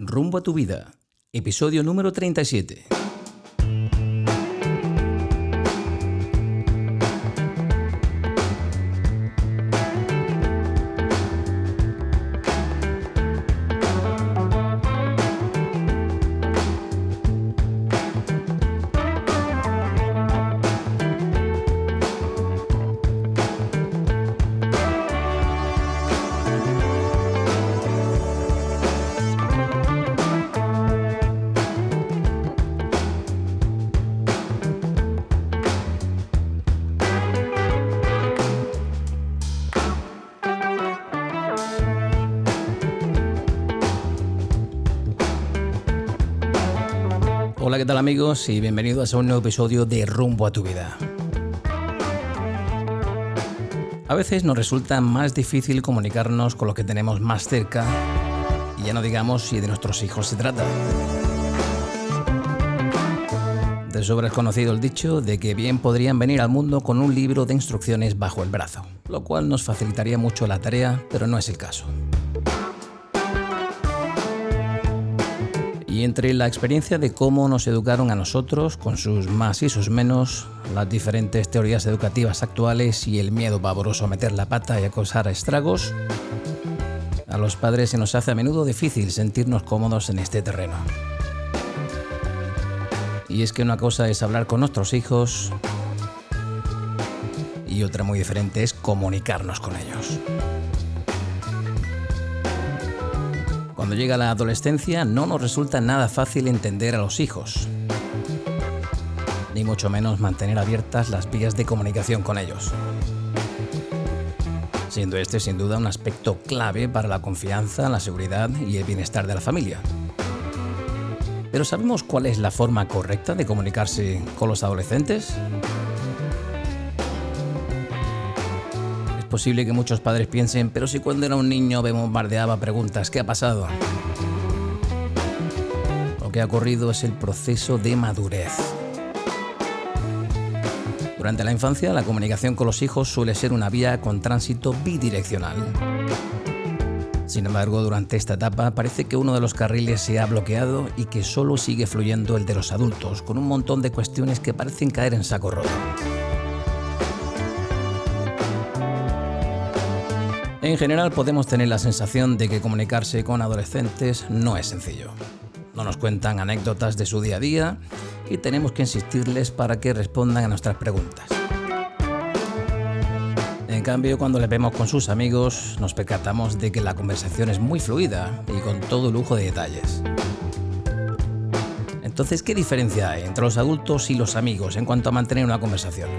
Rumbo a tu vida, episodio número 37. Y bienvenidos a un nuevo episodio de Rumbo a tu vida. A veces nos resulta más difícil comunicarnos con lo que tenemos más cerca, y ya no digamos si de nuestros hijos se trata. De sobra es conocido el dicho de que bien podrían venir al mundo con un libro de instrucciones bajo el brazo, lo cual nos facilitaría mucho la tarea, pero no es el caso. Y entre la experiencia de cómo nos educaron a nosotros, con sus más y sus menos, las diferentes teorías educativas actuales y el miedo pavoroso a meter la pata y a estragos, a los padres se nos hace a menudo difícil sentirnos cómodos en este terreno. Y es que una cosa es hablar con nuestros hijos y otra muy diferente es comunicarnos con ellos. Cuando llega la adolescencia no nos resulta nada fácil entender a los hijos, ni mucho menos mantener abiertas las vías de comunicación con ellos. Siendo este sin duda un aspecto clave para la confianza, la seguridad y el bienestar de la familia. Pero ¿sabemos cuál es la forma correcta de comunicarse con los adolescentes? Posible que muchos padres piensen, pero si cuando era un niño me bombardeaba preguntas, ¿qué ha pasado? Lo que ha ocurrido es el proceso de madurez. Durante la infancia, la comunicación con los hijos suele ser una vía con tránsito bidireccional. Sin embargo, durante esta etapa parece que uno de los carriles se ha bloqueado y que solo sigue fluyendo el de los adultos, con un montón de cuestiones que parecen caer en saco roto. En general podemos tener la sensación de que comunicarse con adolescentes no es sencillo. No nos cuentan anécdotas de su día a día y tenemos que insistirles para que respondan a nuestras preguntas. En cambio, cuando les vemos con sus amigos, nos percatamos de que la conversación es muy fluida y con todo lujo de detalles. Entonces, ¿qué diferencia hay entre los adultos y los amigos en cuanto a mantener una conversación?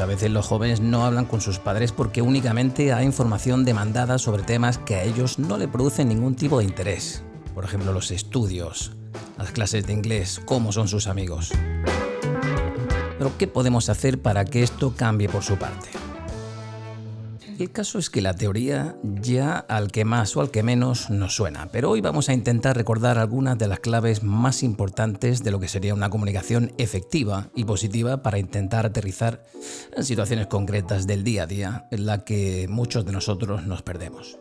Muchas veces los jóvenes no hablan con sus padres porque únicamente hay información demandada sobre temas que a ellos no le producen ningún tipo de interés. Por ejemplo, los estudios, las clases de inglés, cómo son sus amigos. Pero ¿qué podemos hacer para que esto cambie por su parte? El caso es que la teoría ya al que más o al que menos nos suena, pero hoy vamos a intentar recordar algunas de las claves más importantes de lo que sería una comunicación efectiva y positiva para intentar aterrizar en situaciones concretas del día a día en la que muchos de nosotros nos perdemos.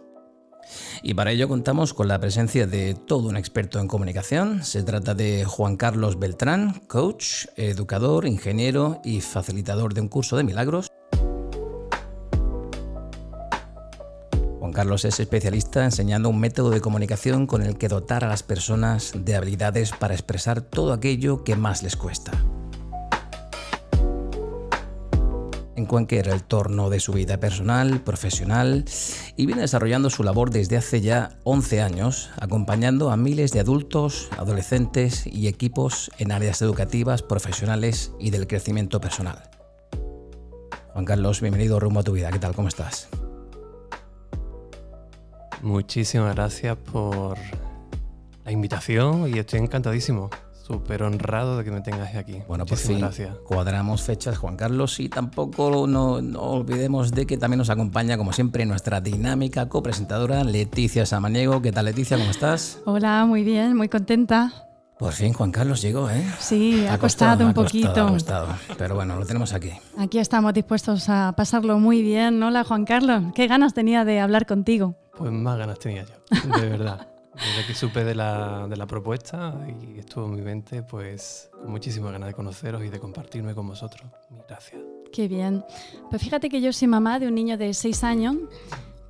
Y para ello contamos con la presencia de todo un experto en comunicación. Se trata de Juan Carlos Beltrán, coach, educador, ingeniero y facilitador de un curso de milagros. Juan Carlos es especialista enseñando un método de comunicación con el que dotar a las personas de habilidades para expresar todo aquello que más les cuesta. en cualquier entorno de su vida personal, profesional y viene desarrollando su labor desde hace ya 11 años, acompañando a miles de adultos, adolescentes y equipos en áreas educativas, profesionales y del crecimiento personal. Juan Carlos, bienvenido rumbo a tu vida. ¿Qué tal? ¿Cómo estás? Muchísimas gracias por la invitación y estoy encantadísimo. Súper honrado de que me tengas aquí. Bueno, por fin gracias. cuadramos fechas, Juan Carlos, y tampoco no, no olvidemos de que también nos acompaña, como siempre, nuestra dinámica copresentadora Leticia Samaniego. ¿Qué tal, Leticia? ¿Cómo estás? Hola, muy bien, muy contenta. Por fin Juan Carlos llegó, ¿eh? Sí, ha, costado, un ha costado, poquito. ha costado. Pero bueno, lo tenemos aquí. Aquí estamos dispuestos a pasarlo muy bien. Hola, Juan Carlos. Qué ganas tenía de hablar contigo. Pues más ganas tenía yo, de verdad. Desde que supe de la, de la, propuesta y estuvo en mi mente, pues con muchísimas ganas de conoceros y de compartirme con vosotros. Gracias. Qué bien. Pues fíjate que yo soy mamá de un niño de seis años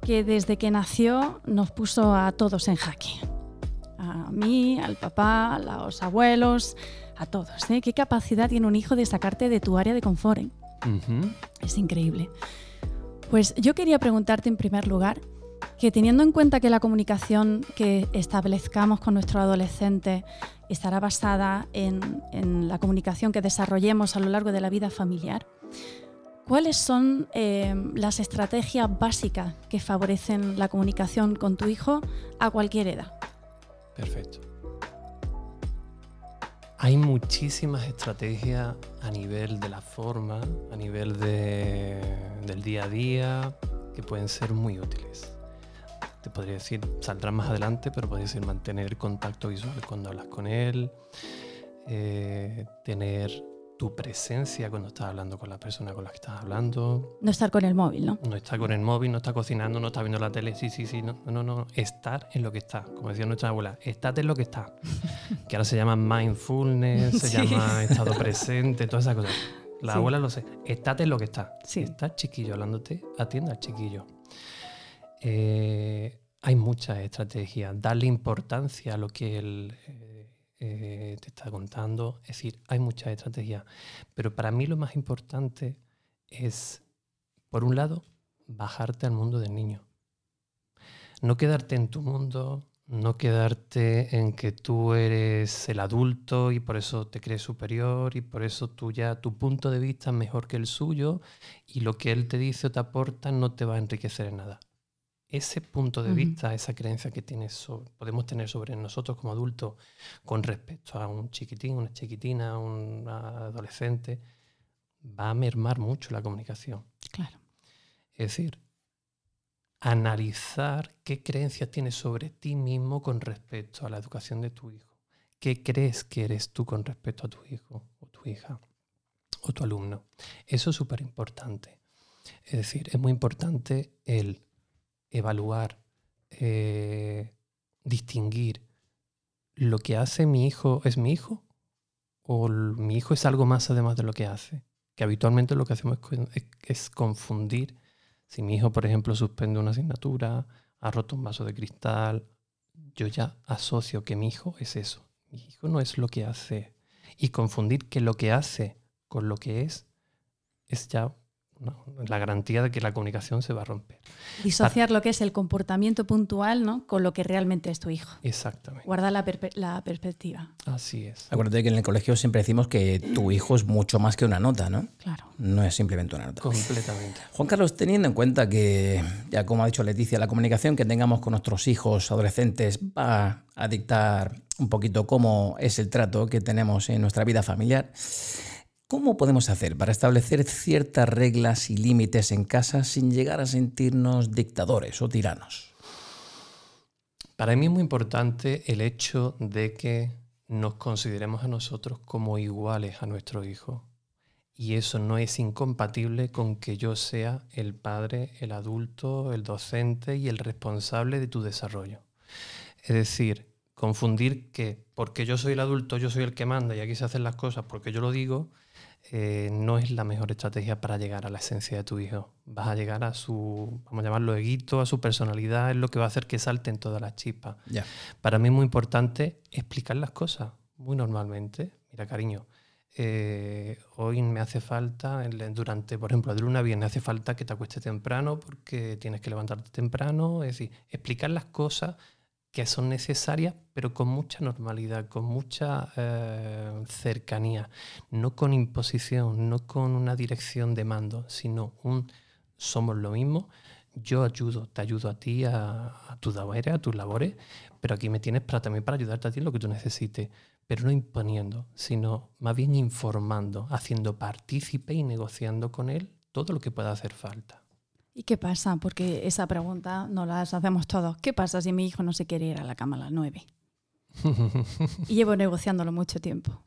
que desde que nació nos puso a todos en jaque. A mí, al papá, a los abuelos, a todos. ¿eh? ¿Qué capacidad tiene un hijo de sacarte de tu área de confort? Eh? Es increíble. Pues yo quería preguntarte en primer lugar que teniendo en cuenta que la comunicación que establezcamos con nuestro adolescente estará basada en, la comunicación que desarrollemos a lo largo de la vida familiar, ¿Cuáles son eh, las estrategias básicas que favorecen la comunicación con tu hijo a cualquier edad? Perfecto. Hay muchísimas estrategias a nivel de la forma, a nivel del día a día, que pueden ser muy útiles. Te podría decir, saldrán más adelante, pero podría decir mantener contacto visual cuando hablas con él, eh, tener tu presencia cuando estás hablando con la persona con la que estás hablando. No estar con el móvil, ¿no? No estar con el móvil, no estar cocinando, no estar viendo la tele, sí, sí, sí, no, no, no, estar en lo que está, como decía nuestra abuela, estate en lo que está, que ahora se llama mindfulness, se llama estado presente, todas esas cosas. La abuela lo sé, estate en lo que está. Sí. Está chiquillo hablándote, atienda al chiquillo. Eh, hay muchas estrategias, darle importancia a lo que el... Eh, te está contando. Es decir, hay muchas estrategias. Pero para mí lo más importante es, por un lado, bajarte al mundo del niño. No quedarte en tu mundo, no quedarte en que tú eres el adulto y por eso te crees superior y por eso tú ya tu punto de vista es mejor que el suyo y lo que él te dice o te aporta no te va a enriquecer en nada ese punto de vista, esa creencia que podemos tener sobre nosotros como adultos con respecto a un chiquitín, una chiquitina, un adolescente, va a mermar mucho la comunicación. Claro. Es decir, analizar qué creencias tienes sobre ti mismo con respecto a la educación de tu hijo. ¿Qué crees que eres tú con respecto a tu hijo o tu hija o tu alumno? Eso es súper importante. Es decir, es muy importante el evaluar, eh, distinguir lo que hace mi hijo es mi hijo o mi hijo es algo más además de lo que hace. Que habitualmente lo que hacemos es, confundir si mi hijo, por ejemplo, suspende una asignatura, ha roto un vaso de cristal, yo ya asocio que mi hijo es eso. Mi hijo no es lo que hace. Y confundir que lo que hace con lo que es es ya la garantía de que la comunicación se va a romper. Disociar lo que es el comportamiento puntual ¿no? con lo que realmente es tu hijo. Exactamente. Guarda la, perspectiva. Así es. Acuérdate que en el colegio siempre decimos que tu hijo es mucho más que una nota, ¿no? Claro. No es simplemente una nota. Completamente. Juan Carlos, teniendo en cuenta que, ya como ha dicho Leticia, la comunicación que tengamos con nuestros hijos adolescentes va a dictar un poquito cómo es el trato que tenemos en nuestra vida familiar. ¿Cómo podemos hacer para establecer ciertas reglas y límites en casa sin llegar a sentirnos dictadores o tiranos? Para mí es muy importante el hecho de que nos consideremos a nosotros como iguales a nuestro hijo. Y eso no es incompatible con que yo sea el padre, el adulto, el docente y el responsable de tu desarrollo. Es decir, confundir que porque yo soy el adulto, yo soy el que manda y aquí se hacen las cosas porque yo lo digo, eh, no es la mejor estrategia para llegar a la esencia de tu hijo. Vas a llegar a su, vamos a llamarlo eguito, a su personalidad, es lo que va a hacer que salten todas las chispas. Para mí es muy importante explicar las cosas muy normalmente. Mira, cariño, eh, hoy me hace falta, durante, por ejemplo, de luna viernes, hace falta que te acuestes temprano porque tienes que levantarte temprano. Es decir, explicar las cosas que son necesarias, pero con mucha normalidad, con mucha eh, cercanía, no con imposición, no con una dirección de mando, sino un somos lo mismo, yo ayudo, te ayudo a ti, a, tus labores, a tus labores, pero aquí me tienes para, también para ayudarte a ti en lo que tú necesites, pero no imponiendo, sino más bien informando, haciendo partícipe y negociando con él todo lo que pueda hacer falta. ¿Y qué pasa? Porque esa pregunta nos la hacemos todos. ¿Qué pasa si mi hijo no se quiere ir a la cama a las nueve? y llevo negociándolo mucho tiempo.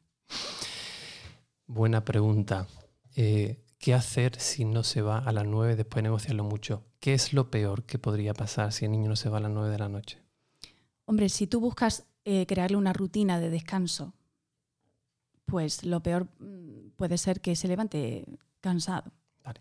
Buena pregunta. Eh, ¿Qué hacer si no se va a las nueve después de negociarlo mucho? ¿qué es lo peor que podría pasar si el niño no se va a las 9 de la noche? Hombre, si tú buscas eh, crearle una rutina de descanso, pues lo peor mm, puede ser que se levante cansado. Vale.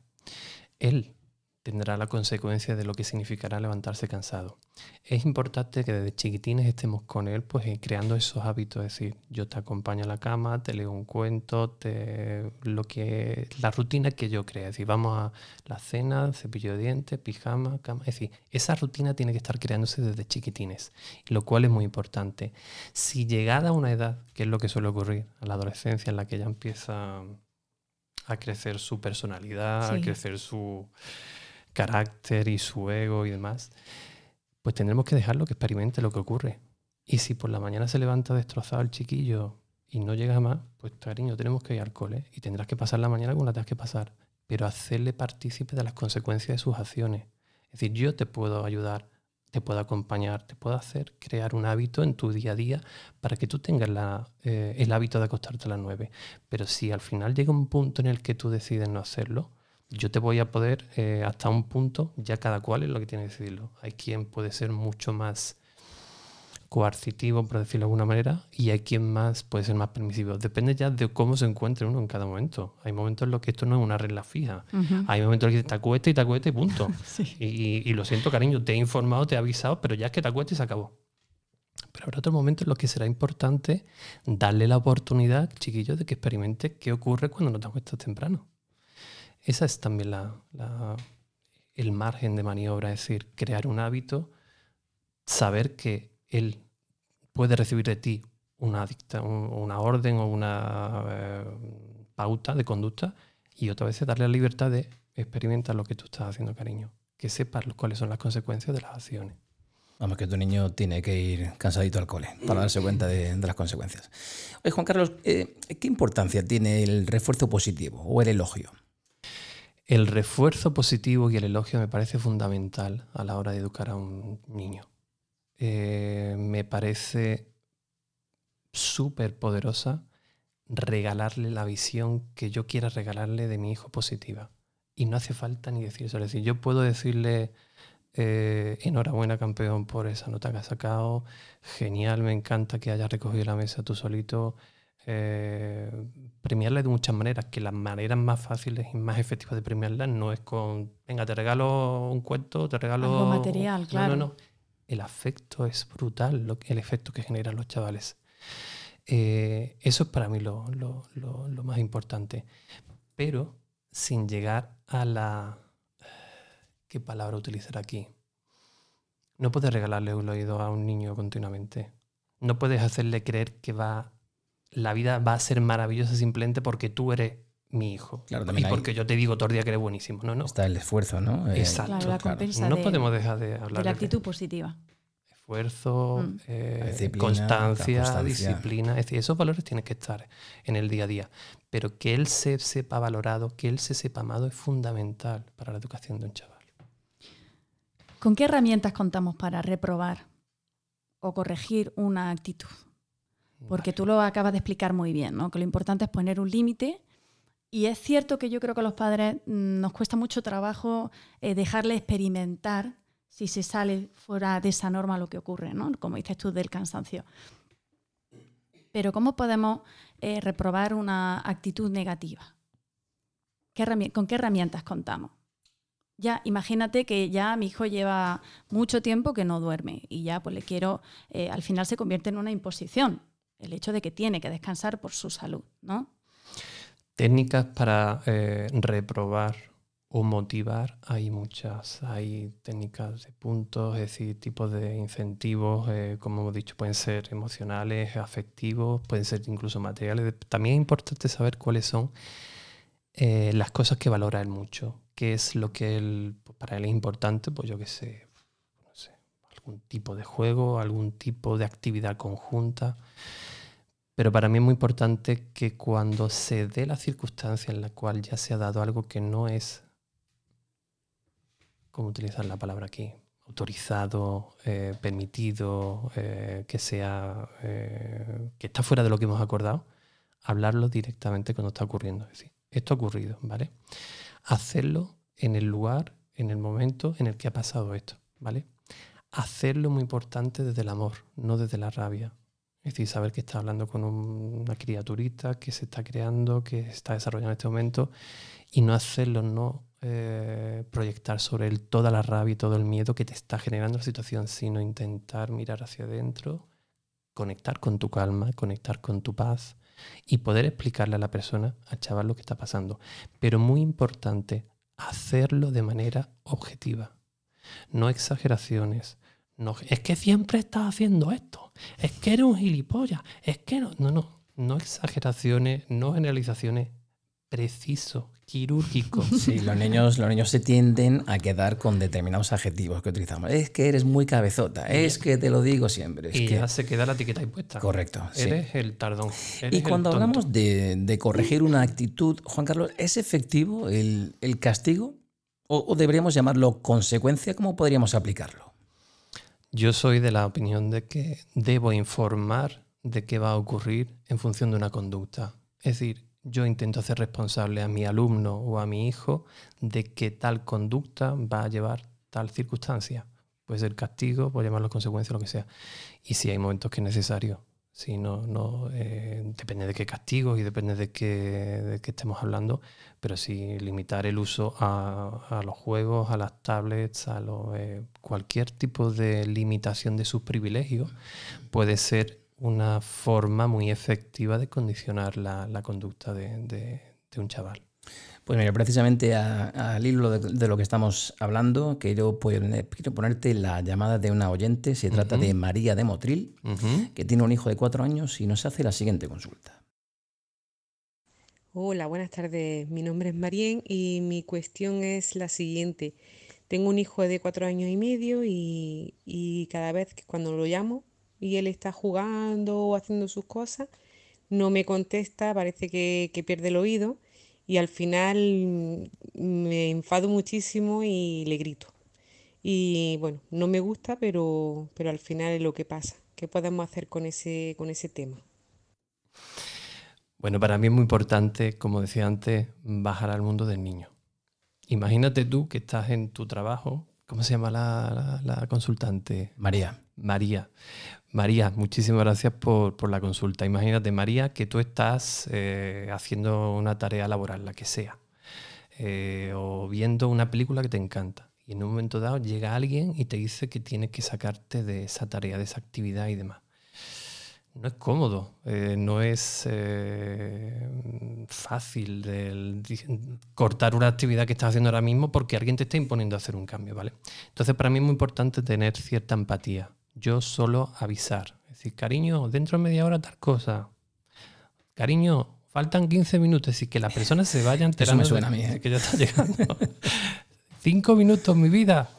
Él tendrá la consecuencia de lo que significará levantarse cansado. Es importante que desde chiquitines estemos con él, pues eh, creando esos hábitos, es decir, yo te acompaño a la cama, te leo un cuento, te, lo que la rutina que yo crea, es decir, vamos a la cena, cepillo de dientes, pijama, cama, es decir, esa rutina tiene que estar creándose desde chiquitines, lo cual es muy importante. Si llegada a una edad, que es lo que suele ocurrir a la adolescencia en la que ya empieza a crecer su personalidad, a crecer su carácter y su ego y demás, pues tendremos que dejarlo que experimente lo que ocurre. Y si por la mañana se levanta destrozado el chiquillo y no llega más, pues cariño, tenemos que ir al cole y tendrás que pasar la mañana como la tengas que pasar, pero hacerle partícipe de las consecuencias de sus acciones. Es decir, yo te puedo ayudar, te puedo acompañar, te puedo hacer crear un hábito en tu día a día para que tú tengas eh, el hábito de acostarte a las nueve. Pero si al final llega un punto en el que tú decides no hacerlo, yo te voy a poder, eh, hasta un punto, ya cada cual es lo que tiene que decidirlo. Hay quien puede ser mucho más coercitivo, por decirlo de alguna manera, y hay quien más puede ser más permisivo. Depende ya de cómo se encuentre uno en cada momento. Hay momentos en los que esto no es una regla fija. Hay momentos en los que te acuesta y te acuesta y punto. y, y, lo siento, cariño, te he informado, te he avisado, pero ya es que te acuestas y se acabó. Pero habrá otro momento en los que será importante darle la oportunidad, chiquillo, de que experimente qué ocurre cuando no te acuestas temprano. Esa es también el margen de maniobra, es decir, crear un hábito, saber que él puede recibir de ti una, dicta, una orden o una eh, pauta de conducta y otra vez darle la libertad de experimentar lo que tú estás haciendo, cariño. Que sepas cuáles son las consecuencias de las acciones. Vamos, que tu niño tiene que ir cansadito al cole para darse cuenta de, las consecuencias. Oye, Juan Carlos, eh, ¿qué importancia tiene el refuerzo positivo o el elogio? El refuerzo positivo y el elogio me parece fundamental a la hora de educar a un niño. Eh, me parece súper poderosa regalarle la visión que yo quiera regalarle de mi hijo positiva. Y no hace falta ni decir eso. Es decir, yo puedo decirle, eh, enhorabuena campeón por esa nota que has sacado, genial, me encanta que hayas recogido la mesa tú solito, eh, premiarle de muchas maneras, que las maneras más fáciles y más efectivas de premiarla no es con, venga, te regalo un cuento, te regalo... Algo material, claro. No, no, El afecto es brutal, lo, el efecto que generan los chavales. Eh, eso es para mí lo, lo, más importante. Pero sin llegar a la... ¿Qué palabra utilizar aquí? No puedes regalarle un oído a un niño continuamente. No puedes hacerle creer que va la vida va a ser maravillosa simplemente porque tú eres mi hijo. y porque yo te digo todo el día que eres buenísimo. No, no. Está el esfuerzo, ¿no? Eh, Exacto. no podemos dejar de hablar de la actitud positiva. Esfuerzo, mm. eh, constancia, disciplina. Es decir, esos valores tienen que estar en el día a día. Pero que él se sepa valorado, que él se sepa amado es fundamental para la educación de un chaval. ¿Con qué herramientas contamos para reprobar o corregir una actitud? Porque tú lo acabas de explicar muy bien, ¿no? que lo importante es poner un límite. Y es cierto que yo creo que a los padres mm, nos cuesta mucho trabajo eh, dejarle experimentar si se sale fuera de esa norma lo que ocurre, ¿no? como dices tú, del cansancio. Pero ¿cómo podemos eh, reprobar una actitud negativa? ¿Con qué herramientas contamos? Ya, imagínate que ya mi hijo lleva mucho tiempo que no duerme y ya pues le quiero, eh, al final se convierte en una imposición el hecho de que tiene que descansar por su salud, ¿no? Técnicas para eh, reprobar o motivar hay muchas. Hay técnicas de puntos, es decir, tipos de incentivos, eh, como hemos dicho, pueden ser emocionales, afectivos, pueden ser incluso materiales. También es importante saber cuáles son eh, las cosas que valora él mucho, qué es lo que él, para él es importante, pues yo qué sé, no sé, algún tipo de juego, algún tipo de actividad conjunta. Pero para mí es muy importante que cuando se dé la circunstancia en la cual ya se ha dado algo que no es, ¿cómo utilizar la palabra aquí? Autorizado, eh, permitido, eh, que sea, eh, que está fuera de lo que hemos acordado, hablarlo directamente cuando está ocurriendo. Es decir, esto ha ocurrido, ¿vale? Hacerlo en el lugar en el momento en el que ha pasado esto, ¿vale? Hacerlo muy importante desde el amor, no desde la rabia. Es decir, saber que está hablando con una criaturita que se está creando, que está desarrollando en este momento, y no hacerlo, no eh, proyectar sobre él toda la rabia y todo el miedo que te está generando la situación, sino intentar mirar hacia adentro, conectar con tu calma, conectar con tu paz y poder explicarle a la persona, al chaval, lo que está pasando. Pero muy importante, hacerlo de manera objetiva. No exageraciones. No, es que siempre estás haciendo esto. Es que eres un gilipollas. Es que no, no, no. No exageraciones, no generalizaciones. Preciso, quirúrgico. Sí, los niños, los niños se tienden a quedar con determinados adjetivos que utilizamos. Es que eres muy cabezota, es que te lo digo siempre. Es y que... ya se queda la etiqueta impuesta. Correcto. Eres el tardón. eres Y cuando hablamos de, de corregir una actitud, Juan Carlos, ¿es efectivo el, el castigo? ¿O, o deberíamos llamarlo consecuencia? ¿Cómo podríamos aplicarlo? Yo soy de la opinión de que debo informar de qué va a ocurrir en función de una conducta. Es decir, yo intento hacer responsable a mi alumno o a mi hijo de que tal conducta va a llevar tal circunstancia. Puede ser castigo, puede llamarlo consecuencia, lo que sea. Y si hay momentos que es necesario. Si no, no eh, depende de qué castigo y depende de qué, de qué estemos hablando, pero sí limitar el uso a, a los juegos, a las tablets, a eh, cualquier tipo de limitación de sus privilegios puede ser una forma muy efectiva de condicionar la, la conducta de- de un chaval. Pues mira, precisamente a- al hilo de, de lo que estamos hablando, quiero, poner- quiero ponerte la llamada de una oyente. Se trata de María de Motril, que tiene un hijo de cuatro años y nos hace la siguiente consulta. Hola, buenas tardes. Mi nombre es Marien y mi cuestión es la siguiente. Tengo un hijo de cuatro años y medio y, y cada vez que cuando lo llamo y él está jugando o haciendo sus cosas, no me contesta, parece que, que pierde el oído y al final me enfado muchísimo y le grito. Y bueno, no me gusta, pero, pero al final es lo que pasa. ¿Qué podemos hacer con ese, con ese tema? Bueno, para mí es muy importante, como decía antes, bajar al mundo del niño. Imagínate tú que estás en tu trabajo. ¿Cómo se llama la, la- la consultante? María, María. María, muchísimas gracias por, por la consulta. Imagínate, María, que tú estás eh, haciendo una tarea laboral, la que sea, eh, o viendo una película que te encanta. Y en un momento dado llega alguien y te dice que tienes que sacarte de esa tarea, de esa actividad y demás. No es cómodo, eh, no es fácil cortar una actividad que estás haciendo ahora mismo porque alguien te está imponiendo hacer un cambio, ¿vale? Entonces, para mí es muy importante tener cierta empatía. Yo solo avisar. Es decir, cariño, dentro de media hora tal cosa. Cariño, faltan 15 minutos y que la persona se vaya enterando me suena de- a mí, ¿eh? que ya está llegando. Cinco minutos, mi vida.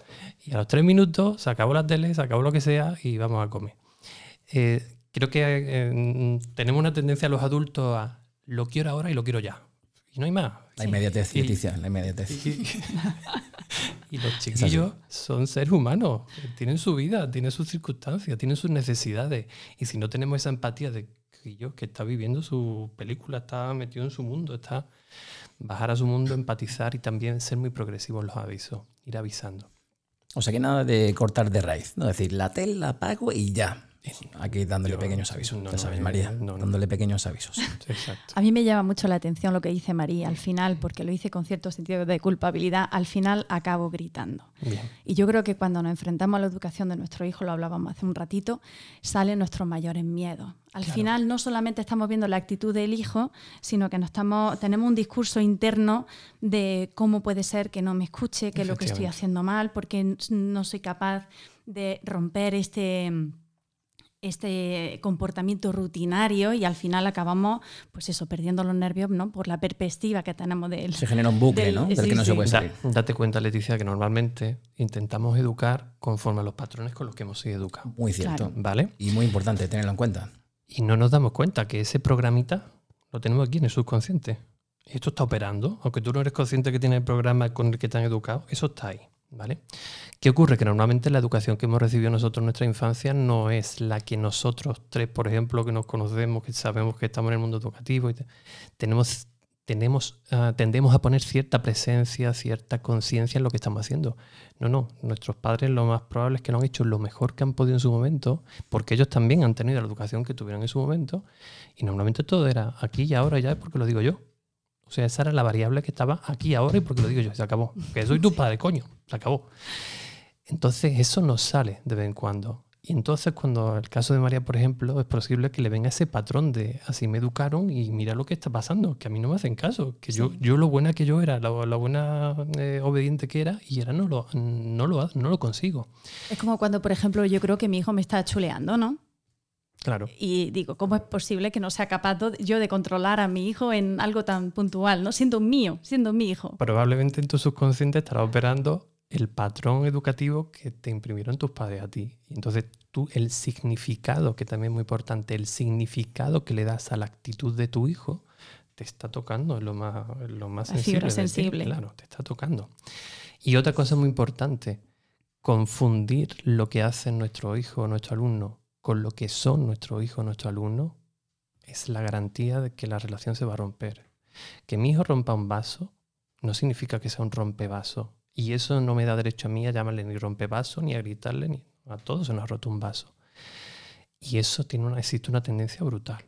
Y a los tres minutos se acabó la tele, se acabó lo que sea y vamos a comer. Eh, creo que eh, tenemos una tendencia a los adultos a lo quiero ahora y lo quiero ya. Y no hay más. La inmediatez, Leticia, la inmediatez. y, y los chiquillos son seres humanos, tienen su vida, tienen sus circunstancias, tienen sus necesidades. Y si no tenemos esa empatía de chiquillo que está viviendo su película, está metido en su mundo, está bajar a su mundo, empatizar y también ser muy progresivo en los avisos, ir avisando. O sea que nada de cortar de raíz, ¿no? Es decir, la tele la apago y ya. Aquí dándole Yo- pequeños avisos, no, ya sabes, María, no, no. dándole pequeños avisos. Exacto. A mí me llama mucho la atención lo que dice María al final, porque lo hice con cierto sentido de culpabilidad. Al final acabo gritando. Bien. Y yo creo que cuando nos enfrentamos a la educación de nuestro hijo, lo hablábamos hace un ratito, salen nuestros mayores miedos. Al final no solamente estamos viendo la actitud del hijo, sino que nos estamos, tenemos un discurso interno de cómo puede ser que no me escuche, que es lo que estoy haciendo mal, porque no soy capaz de romper este este comportamiento rutinario y al final acabamos pues eso perdiendo los nervios no por la perspectiva que tenemos de él Se genera un bucle, Del- ¿no? Del sí, que no se sí. puede Da- salir. date cuenta, Leticia, que normalmente intentamos educar conforme a los patrones con los que hemos sido educados. Muy cierto. Claro. ¿Vale? Y muy importante tenerlo en cuenta. Y no nos damos cuenta que ese programita lo tenemos aquí en el subconsciente. Y esto está operando, aunque tú no eres consciente que tiene el programa con el que te han educado, eso está ahí. ¿Vale? ¿Qué ocurre? Que normalmente la educación que hemos recibido nosotros en nuestra infancia no es la que nosotros tres, por ejemplo, que nos conocemos, que sabemos que estamos en el mundo educativo, y te- tenemos tenemos, ah, tendemos a poner cierta presencia, cierta conciencia en lo que estamos haciendo. No, no, nuestros padres lo más probable es que lo han hecho lo mejor que han podido en su momento, porque ellos también han tenido la educación que tuvieron en su momento, y normalmente todo era aquí y ahora, ya es porque lo digo yo. O sea, esa era la variable que estaba aquí ahora y porque lo digo yo, se acabó. Que soy tu padre, coño, se acabó. Entonces eso nos sale de vez en cuando. Y entonces cuando el caso de María, por ejemplo, es posible que le venga ese patrón de así me educaron y mira lo que está pasando, que a mí no me hacen caso, que yo, yo lo buena que yo era, la, buena eh, obediente que era y ahora no lo, no, lo, no lo consigo. Es como cuando, por ejemplo, yo creo que mi hijo me está chuleando, ¿no? Claro. Y digo, ¿cómo es posible que no sea capaz yo de controlar a mi hijo en algo tan puntual, ¿no? Siendo mío, siendo mi hijo. Probablemente en tu subconsciente estará operando el patrón educativo que te imprimieron tus padres a ti. Entonces tú, el significado, que también es muy importante, el significado que le das a la actitud de tu hijo, te está tocando, es lo más, lo más sensible. sensible. Claro, te está tocando. Y otra cosa muy importante, confundir lo que hacen nuestro hijo o nuestro alumno con lo que son nuestro hijo o nuestro alumno es la garantía de que la relación se va a romper. Que mi hijo rompa un vaso no significa que sea un rompevaso y eso no me da derecho a mí a llamarle ni rompevaso, ni a gritarle, ni a todos se nos ha roto un vaso. Y eso tiene una, existe una tendencia brutal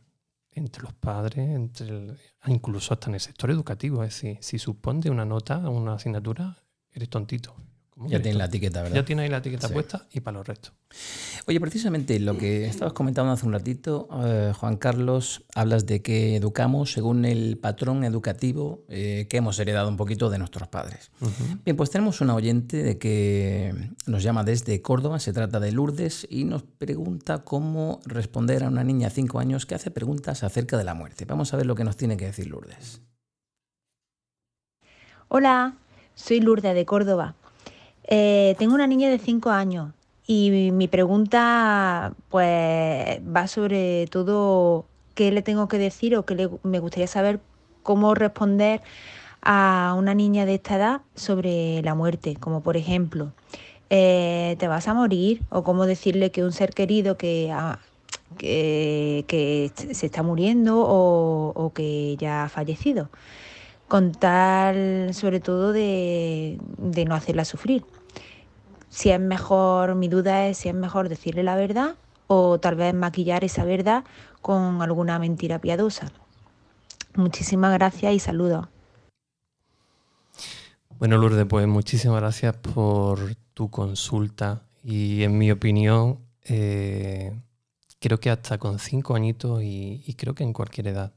entre los padres, entre incluso hasta en el sector educativo. Es decir, si supone una nota, una asignatura, eres tontito. Ya tiene la etiqueta, ¿verdad? Ya tiene ahí la etiqueta puesta y para los restos. Oye, precisamente lo que estabas comentando hace un ratito, eh, Juan Carlos, hablas de que educamos según el patrón educativo eh, que hemos heredado un poquito de nuestros padres. Bien, pues tenemos una oyente de que nos llama desde Córdoba, se trata de Lourdes, y nos pregunta cómo responder a una niña de 5 años que hace preguntas acerca de la muerte. Vamos a ver lo que nos tiene que decir Lourdes. Hola, soy Lourdes de Córdoba. Eh, tengo una niña de 5 años y mi pregunta pues va sobre todo qué le tengo que decir o qué me gustaría saber cómo responder a una niña de esta edad sobre la muerte, como por ejemplo, eh, te vas a morir o cómo decirle que un ser querido que, que, se está muriendo o que ya ha fallecido con tal sobre todo de, de, no hacerla sufrir. Si es mejor, mi duda es si es mejor decirle la verdad o tal vez maquillar esa verdad con alguna mentira piadosa. Muchísimas gracias y saludos. Bueno, Lourdes, pues muchísimas gracias por tu consulta y en mi opinión eh, creo que hasta con cinco añitos y, y creo que en cualquier edad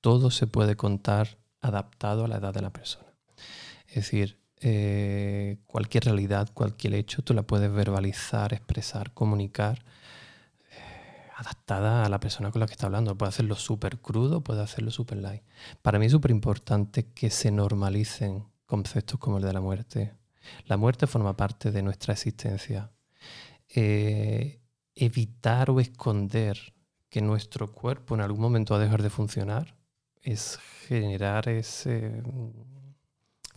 todo se puede contar adaptado a la edad de la persona. Es decir, eh, cualquier realidad, cualquier hecho, tú la puedes verbalizar, expresar, comunicar, eh, adaptada a la persona con la que está hablando. Puede hacerlo súper crudo, puede hacerlo súper light. Para mí es súper importante que se normalicen conceptos como el de la muerte. La muerte forma parte de nuestra existencia. Eh, evitar o esconder que nuestro cuerpo en algún momento va a dejar de funcionar es generar ese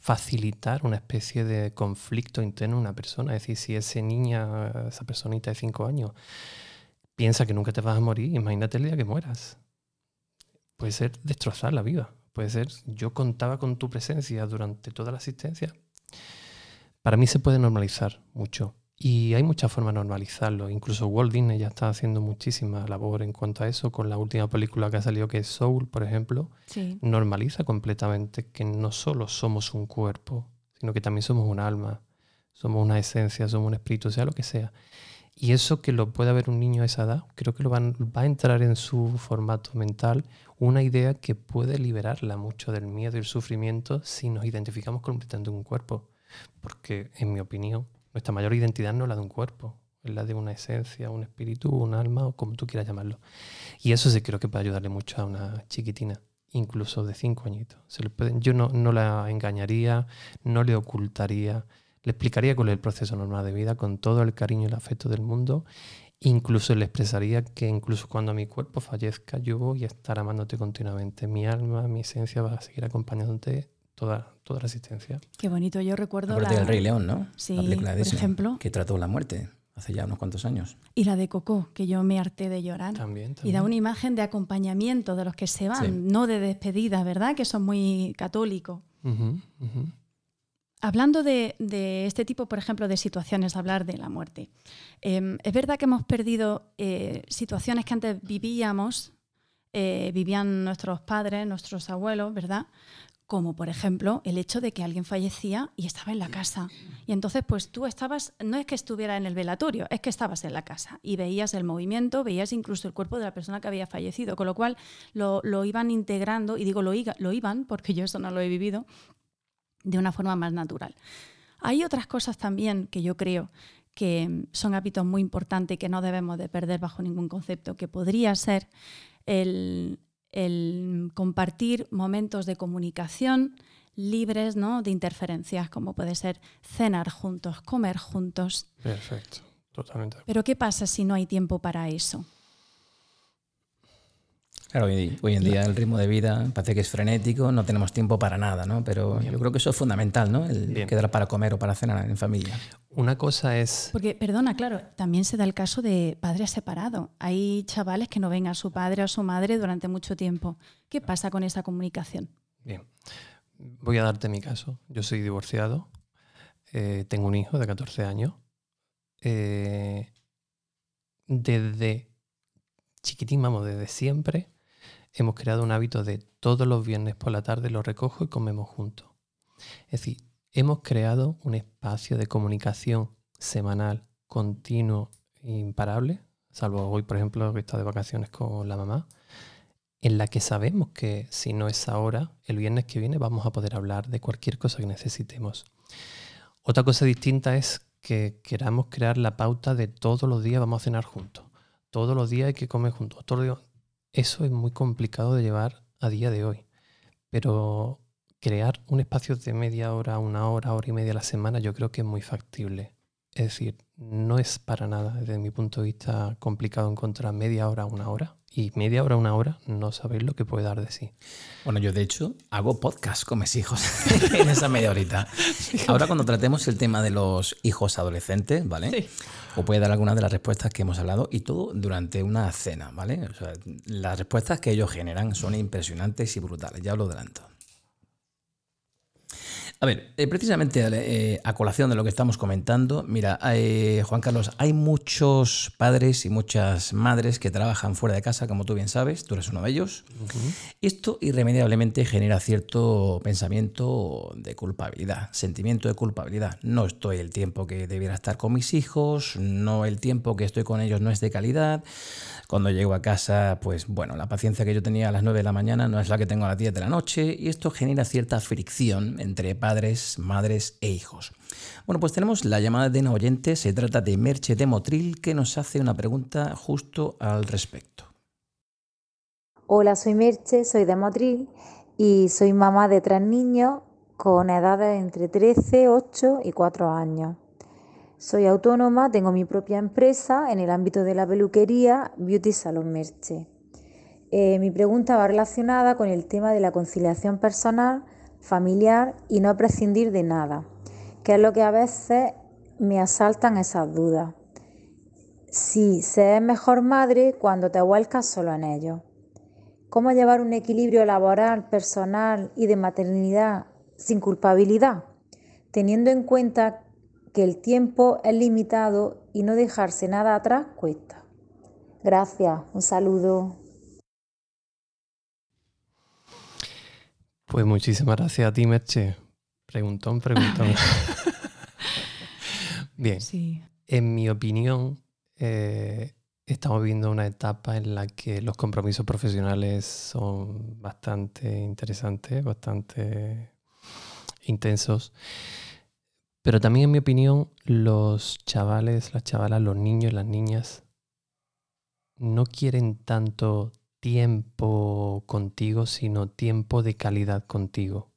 facilitar una especie de conflicto interno en una persona. Es decir, si ese niña, esa personita de cinco años, piensa que nunca te vas a morir, imagínate el día que mueras. Puede ser destrozar la vida. Puede ser, yo contaba con tu presencia durante toda la asistencia. Para mí se puede normalizar mucho. Y hay muchas formas de normalizarlo. Incluso Walt Disney ya está haciendo muchísima labor en cuanto a eso. Con la última película que ha salido, que es Soul, por ejemplo, normaliza completamente que no solo somos un cuerpo, sino que también somos un alma, somos una esencia, somos un espíritu, sea lo que sea. Y eso que lo puede ver un niño a esa edad, creo que lo va a entrar en su formato mental una idea que puede liberarla mucho del miedo y el sufrimiento si nos identificamos completamente con un cuerpo. Porque, en mi opinión, nuestra mayor identidad no es la de un cuerpo, es la de una esencia, un espíritu, un alma o como tú quieras llamarlo. Y eso sí creo que puede ayudarle mucho a una chiquitina, incluso de cinco añitos. Yo no, no la engañaría, no le ocultaría, le explicaría cuál es el proceso normal de vida con todo el cariño y el afecto del mundo. Incluso le expresaría que incluso cuando mi cuerpo fallezca, yo voy a estar amándote continuamente. Mi alma, mi esencia va a seguir acompañándote toda, toda la asistencia. Qué bonito, yo recuerdo... La... del Rey León, ¿no? Sí, la película de por ejemplo. Que trató la muerte. hace ya unos cuantos años. Y la de Coco, que yo me harté de llorar. También, Y también. da una imagen de acompañamiento de los que se van, Sí. no de despedida, ¿verdad? Que son muy católicos. Hablando de, de este tipo, por ejemplo, de situaciones, hablar de la muerte. eh, es verdad que hemos perdido eh, situaciones que antes vivíamos, eh, vivían nuestros padres, nuestros abuelos, ¿verdad? Como por ejemplo el hecho de que alguien fallecía y estaba en la casa. Y entonces, pues tú estabas, no es que estuviera en el velatorio, es que estabas en la casa y veías el movimiento, veías incluso el cuerpo de la persona que había fallecido, con lo cual lo, lo iban integrando, y digo lo, lo iban, porque yo eso no lo he vivido, de una forma más natural. Hay otras cosas también que yo creo que son hábitos muy importantes que no debemos de perder bajo ningún concepto, que podría ser el, el compartir momentos de comunicación libres ¿no? de interferencias, como puede ser cenar juntos, comer juntos. Perfecto, totalmente. Pero ¿qué pasa si no hay tiempo para eso? Claro, hoy, hoy en día el ritmo de vida parece que es frenético, no tenemos tiempo para nada, ¿no? Pero yo creo que eso es fundamental, ¿no? El Bien. quedar para comer o para cenar en familia. Una cosa es Porque, perdona, claro, también se da el caso de padres separados. Hay chavales que no ven a su padre o a su madre durante mucho tiempo. ¿Qué pasa con esa comunicación? Bien, voy a darte mi caso. Yo soy divorciado, eh, tengo un hijo de 14 años. Eh, desde chiquitín, vamos, desde siempre, hemos creado un hábito de todos los viernes por la tarde lo recojo y comemos juntos. Es decir, hemos creado un espacio de comunicación semanal, continuo e imparable, salvo hoy, por ejemplo, que está de vacaciones con la mamá, en la que sabemos que si no es ahora, el viernes que viene vamos a poder hablar de cualquier cosa que necesitemos. Otra cosa distinta es que queramos crear la pauta de todos los días vamos a cenar juntos. Todos los días hay que comer juntos. Eso es muy complicado de llevar a día de hoy. Pero crear un espacio de media hora, una hora, hora y media a la semana, yo creo que es muy factible. Es decir, no es para nada, desde mi punto de vista, complicado encontrar media hora, una hora. Y media hora, una hora, no sabéis lo que puede dar de sí. Bueno, yo de hecho hago podcast con mis hijos en esa media horita. Ahora cuando tratemos el tema de los hijos adolescentes, ¿vale? Os voy a dar algunas de las respuestas que hemos hablado y todo durante una cena, ¿vale? O sea, las respuestas que ellos generan son impresionantes y brutales, ya os lo adelanto. A ver, eh, precisamente eh, a colación de lo que estamos comentando, mira, eh, Juan Carlos, hay muchos padres y muchas madres que trabajan fuera de casa, como tú bien sabes, tú eres uno de ellos. Esto irremediablemente genera cierto pensamiento de culpabilidad, sentimiento de culpabilidad. No estoy el tiempo que debiera estar con mis hijos, no el tiempo que estoy con ellos no es de calidad. Cuando llego a casa, pues bueno, la paciencia que yo tenía a las 9 de la mañana no es la que tengo a las 10 de la noche y esto genera cierta fricción entre padres, madres e hijos. Bueno, pues tenemos la llamada de una oyente, se trata de Merche de Motril que nos hace una pregunta justo al respecto. Hola, soy Merche, soy de Motril y soy mamá de tres niños con edades entre 13, 8 y 4 años. Soy autónoma, tengo mi propia empresa en el ámbito de la peluquería Beauty Salon Merche. Eh, mi pregunta va relacionada con el tema de la conciliación personal, familiar y no prescindir de nada, que es lo que a veces me asaltan esas dudas. Si se es mejor madre cuando te vuelcas solo en ello. ¿Cómo llevar un equilibrio laboral, personal y de maternidad sin culpabilidad? Teniendo en cuenta que el tiempo es limitado y no dejarse nada atrás cuesta. Gracias, un saludo. Pues muchísimas gracias a ti, Merche. Preguntón, preguntón. Bien, Sí. en mi opinión, eh, estamos viviendo una etapa en la que los compromisos profesionales son bastante interesantes, bastante intensos. Pero también, en mi opinión, los chavales, las chavalas, los niños, las niñas no quieren tanto tiempo contigo, sino tiempo de calidad contigo.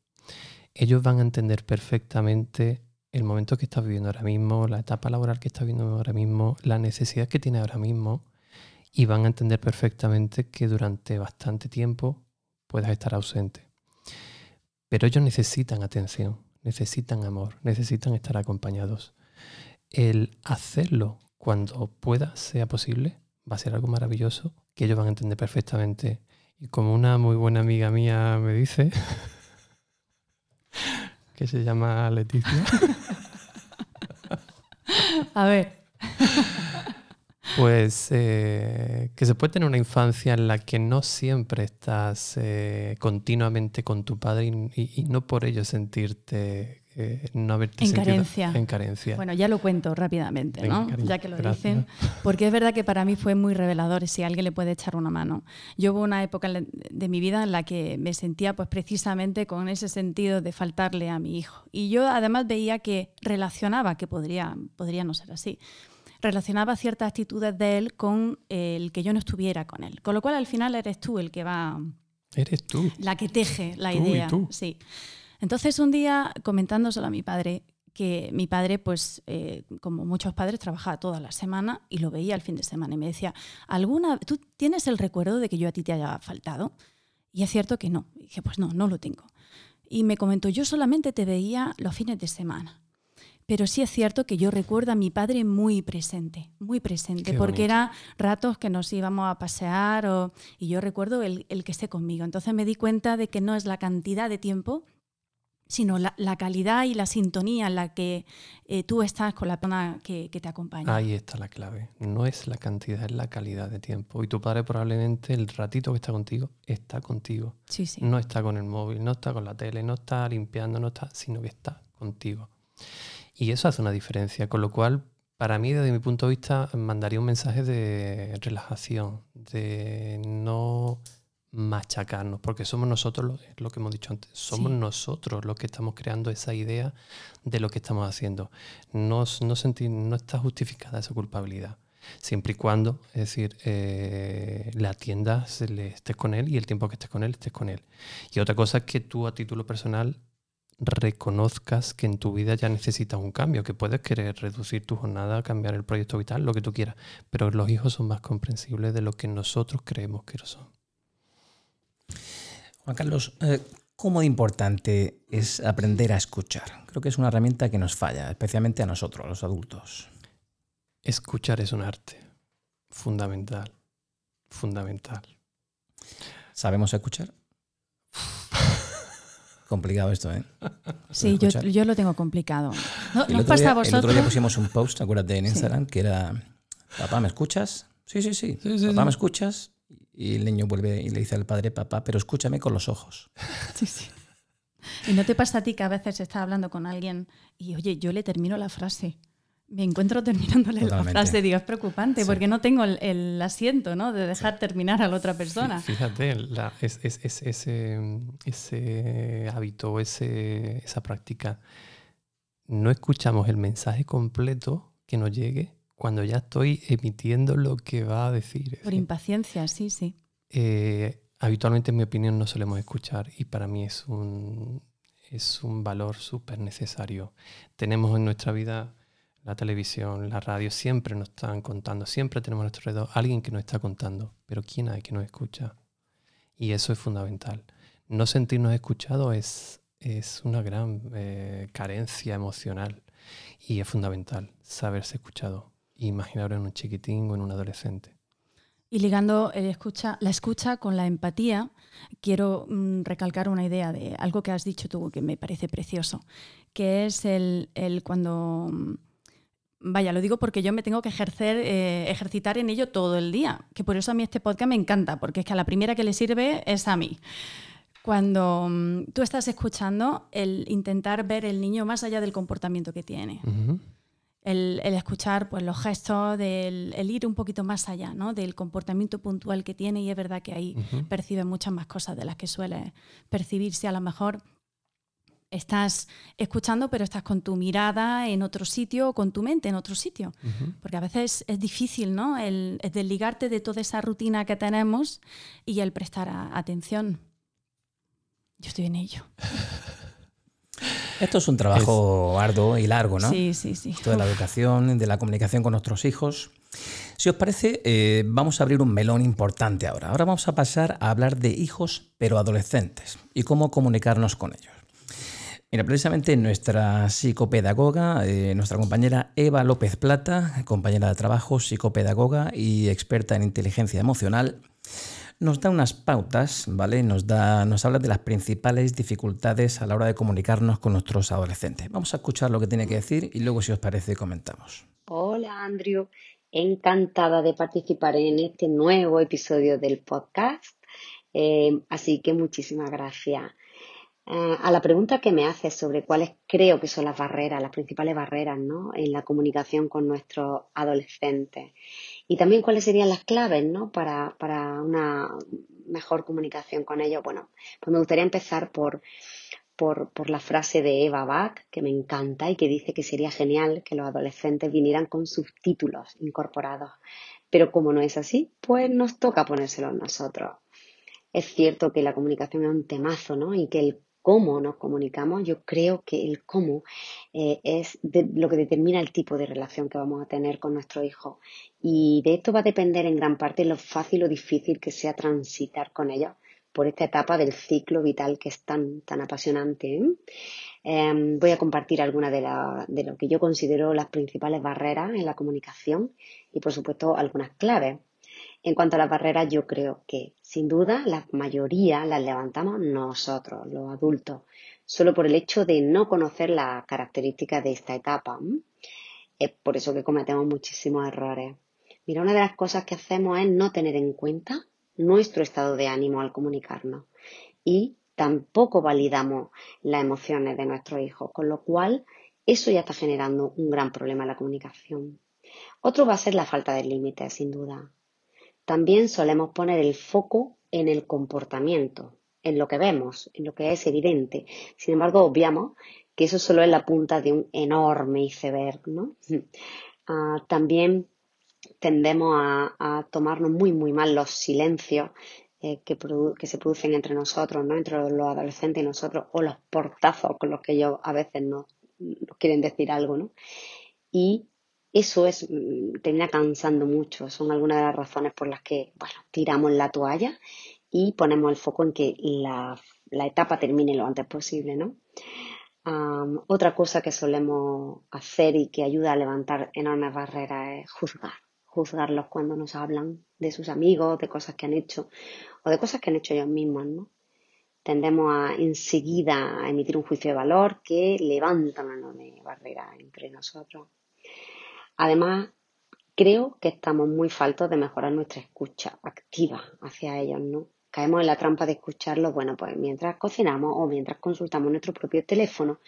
Ellos van a entender perfectamente el momento que estás viviendo ahora mismo, la etapa laboral que estás viviendo ahora mismo, la necesidad que tienes ahora mismo, y van a entender perfectamente que durante bastante tiempo puedas estar ausente. Pero ellos necesitan atención, necesitan amor, necesitan estar acompañados. El hacerlo cuando pueda, sea posible, va a ser algo maravilloso que ellos van a entender perfectamente. Y como una muy buena amiga mía me dice, que se llama Leticia. A ver. Pues eh, que se puede tener una infancia en la que no siempre estás eh, continuamente con tu padre y, y, no por ello sentirte eh, no haberte en sentido carencia. en carencia. Bueno, ya lo cuento rápidamente, ¿no? cariño, ya que lo gracias. dicen. Porque es verdad que para mí fue muy revelador y si alguien le puede echar una mano. Yo hubo una época de mi vida en la que me sentía pues precisamente con ese sentido de faltarle a mi hijo. Y yo además veía que relacionaba, que podría, podría no ser así, relacionaba ciertas actitudes de él con el que yo no estuviera con él. Con lo cual al final eres tú el que va Eres tú. la que teje la Tú y idea. tú. Sí. Entonces un día comentándoselo a mi padre, que mi padre, pues eh, como muchos padres, trabajaba toda la semana y lo veía el fin de semana y me decía, ¿alguna, ¿tú tienes el recuerdo de que yo a ti te haya faltado? Y es cierto que no. Y dije, pues no, no lo tengo. Y me comentó, yo solamente te veía los fines de semana. Pero sí es cierto que yo recuerdo a mi padre muy presente, muy presente, Qué porque bonito. era ratos que nos íbamos a pasear o- y yo recuerdo el, el que esté conmigo. Entonces me di cuenta de que no es la cantidad de tiempo, sino la, la calidad y la sintonía en la que eh, tú estás con la persona que, que te acompaña. Ahí está la clave. No es la cantidad, es la calidad de tiempo. Y tu padre probablemente el ratito que está contigo, está contigo. Sí, sí. No está con el móvil, no está con la tele, no está limpiando, no está, sino que está contigo. Y eso hace una diferencia. Con lo cual, para mí, desde mi punto de vista, mandaría un mensaje de relajación, de no machacarnos, porque somos nosotros, lo, que hemos dicho antes, somos Sí. nosotros los que estamos creando esa idea de lo que estamos haciendo. No, no, sentir, no está justificada esa culpabilidad. Siempre y cuando, es decir, eh, la atiendas, se le estés con él y el tiempo que estés con él, estés con él. Y otra cosa es que tú a título personal reconozcas que en tu vida ya necesitas un cambio, que puedes querer reducir tu jornada, cambiar el proyecto vital, lo que tú quieras, pero los hijos son más comprensibles de lo que nosotros creemos que lo son. Juan Carlos, eh, ¿cómo de importante es aprender a escuchar? Creo que es una herramienta que nos falla, especialmente a nosotros, los adultos. Escuchar es un arte fundamental, fundamental. ¿Sabemos escuchar? Complicado esto, ¿eh? Sí, yo, lo tengo complicado. ¿No, El ¿no os otro, pasa día, a el otro vosotros? día pusimos un post, acuérdate, en Sí. Instagram, que era, papá, ¿me escuchas? Sí, sí, sí. Sí, sí, papá, sí. ¿me escuchas? Y el niño vuelve y le dice al padre, papá, pero escúchame con los ojos. Sí, sí. ¿Y no te pasa a ti que a veces estás hablando con alguien y, oye, yo le termino la frase? Me encuentro terminándole Totalmente. la frase, digo, es preocupante Sí. porque no tengo el, el asiento ¿no? de dejar terminar a la otra persona. Fí- Fíjate, la- es- es- es- ese, ese hábito, ese, esa práctica, no escuchamos el mensaje completo que nos llegue cuando ya estoy emitiendo lo que va a decir. Por impaciencia, sí, sí. eh, habitualmente, en mi opinión, no solemos escuchar y para mí es un, es un valor súper necesario. Tenemos en nuestra vida la televisión, la radio, siempre nos están contando, siempre tenemos a nuestro alrededor alguien que nos está contando, pero ¿quién hay que nos escucha? Y eso es fundamental. No sentirnos escuchados es, es una gran eh, carencia emocional y es fundamental saberse escuchado. Imaginar en un chiquitín o en un adolescente. Y ligando el escucha, la escucha con la empatía, quiero mm, recalcar una idea de algo que has dicho tú que me parece precioso, que es el, el cuando... mm, Vaya, lo digo porque yo me tengo que ejercer, eh, ejercitar en ello todo el día, que por eso a mí este podcast me encanta, porque es que a la primera que le sirve es a mí. Cuando mm, tú estás escuchando, el intentar ver el niño más allá del comportamiento que tiene Ujú. El, el escuchar pues, los gestos, del, el ir un poquito más allá ¿no? del comportamiento puntual que tiene y es verdad que ahí percibe muchas más cosas de las que suele percibirse. A lo mejor estás escuchando pero estás con tu mirada en otro sitio o con tu mente en otro sitio. Porque a veces es difícil ¿no? el, el desligarte de toda esa rutina que tenemos y el prestar a- atención. Yo estoy en ello. Esto es un trabajo arduo y largo, ¿no? Sí, sí, sí. Esto de la educación, de la comunicación con nuestros hijos. Si os parece, eh, vamos a abrir un melón importante ahora. Ahora vamos a pasar a hablar de hijos, pero adolescentes, y cómo comunicarnos con ellos. Mira, precisamente nuestra psicopedagoga, eh, nuestra compañera Eva López Plata, compañera de trabajo, psicopedagoga y experta en inteligencia emocional, nos da unas pautas, ¿vale? Nos, da, nos habla de las principales dificultades a la hora de comunicarnos con nuestros adolescentes. Vamos a escuchar lo que tiene que decir y luego, si os parece, comentamos. Hola, Andrew. Encantada de participar en este nuevo episodio del podcast. Eh, así que muchísimas gracias. Eh, a la pregunta que me haces sobre cuáles creo que son las barreras, las principales barreras ¿no? en la comunicación con nuestros adolescentes y también cuáles serían las claves ¿no? para, para una mejor comunicación con ellos. Bueno, pues me gustaría empezar por, por, por, la frase de Eva Bach, que me encanta y que dice que sería genial que los adolescentes vinieran con subtítulos incorporados. Pero como no es así, pues nos toca ponérselos nosotros. Es cierto que la comunicación es un temazo, ¿no? Y que el cómo nos comunicamos, yo creo que el cómo eh, es lo que determina el tipo de relación que vamos a tener con nuestro hijo. Y de esto va a depender en gran parte lo fácil o difícil que sea transitar con ellos por esta etapa del ciclo vital que es tan, tan apasionante. ¿eh? Em, voy a compartir algunas de, de lo que yo considero las principales barreras en la comunicación y, por supuesto, algunas claves. En cuanto a las barreras, yo creo que, sin duda, la mayoría las levantamos nosotros, los adultos, solo por el hecho de no conocer las características de esta etapa. Es por eso que cometemos muchísimos errores. Mira, una de las cosas que hacemos es no tener en cuenta nuestro estado de ánimo al comunicarnos y tampoco validamos las emociones de nuestros hijos, con lo cual eso ya está generando un gran problema en la comunicación. Otro va a ser la falta de límites, sin duda. También solemos poner el foco en el comportamiento, en lo que vemos, en lo que es evidente. Sin embargo, obviamos que eso solo es la punta de un enorme iceberg, ¿no? Ah, también tendemos a, tomarnos muy, muy mal los silencios eh, que, se producen entre nosotros, ¿no? Entre los adolescentes y nosotros, o los portazos con los que ellos a veces nos, nos quieren decir algo, ¿no? Y eso es, mm, termina cansando mucho. Son algunas de las razones por las que, bueno, tiramos la toalla y ponemos el foco en que la, etapa termine lo antes posible, ¿no? otra cosa que solemos hacer y que ayuda a levantar enormes barreras es juzgar. Juzgarlos cuando nos hablan de sus amigos, de cosas que han hecho o de cosas que han hecho ellos mismos, ¿no? Tendemos a enseguida a emitir un juicio de valor que levanta una enorme barrera entre nosotros. Además, creo que estamos muy faltos de mejorar nuestra escucha activa hacia ellos, ¿no? Caemos en la trampa de escucharlos, bueno, pues mientras cocinamos o mientras consultamos nuestro propio teléfono,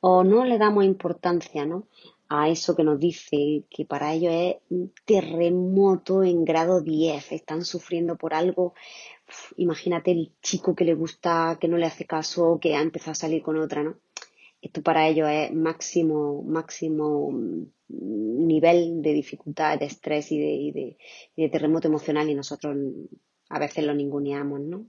o no le damos importancia, ¿no? A eso que nos dice que para ellos es un terremoto en grado 10, están sufriendo por algo. imagínate el chico que le gusta, que no le hace caso, que ha empezado a salir con otra, ¿no? Esto para ellos es máximo, máximo nivel de dificultad, de estrés y de, terremoto emocional y nosotros a veces lo ninguneamos, ¿no?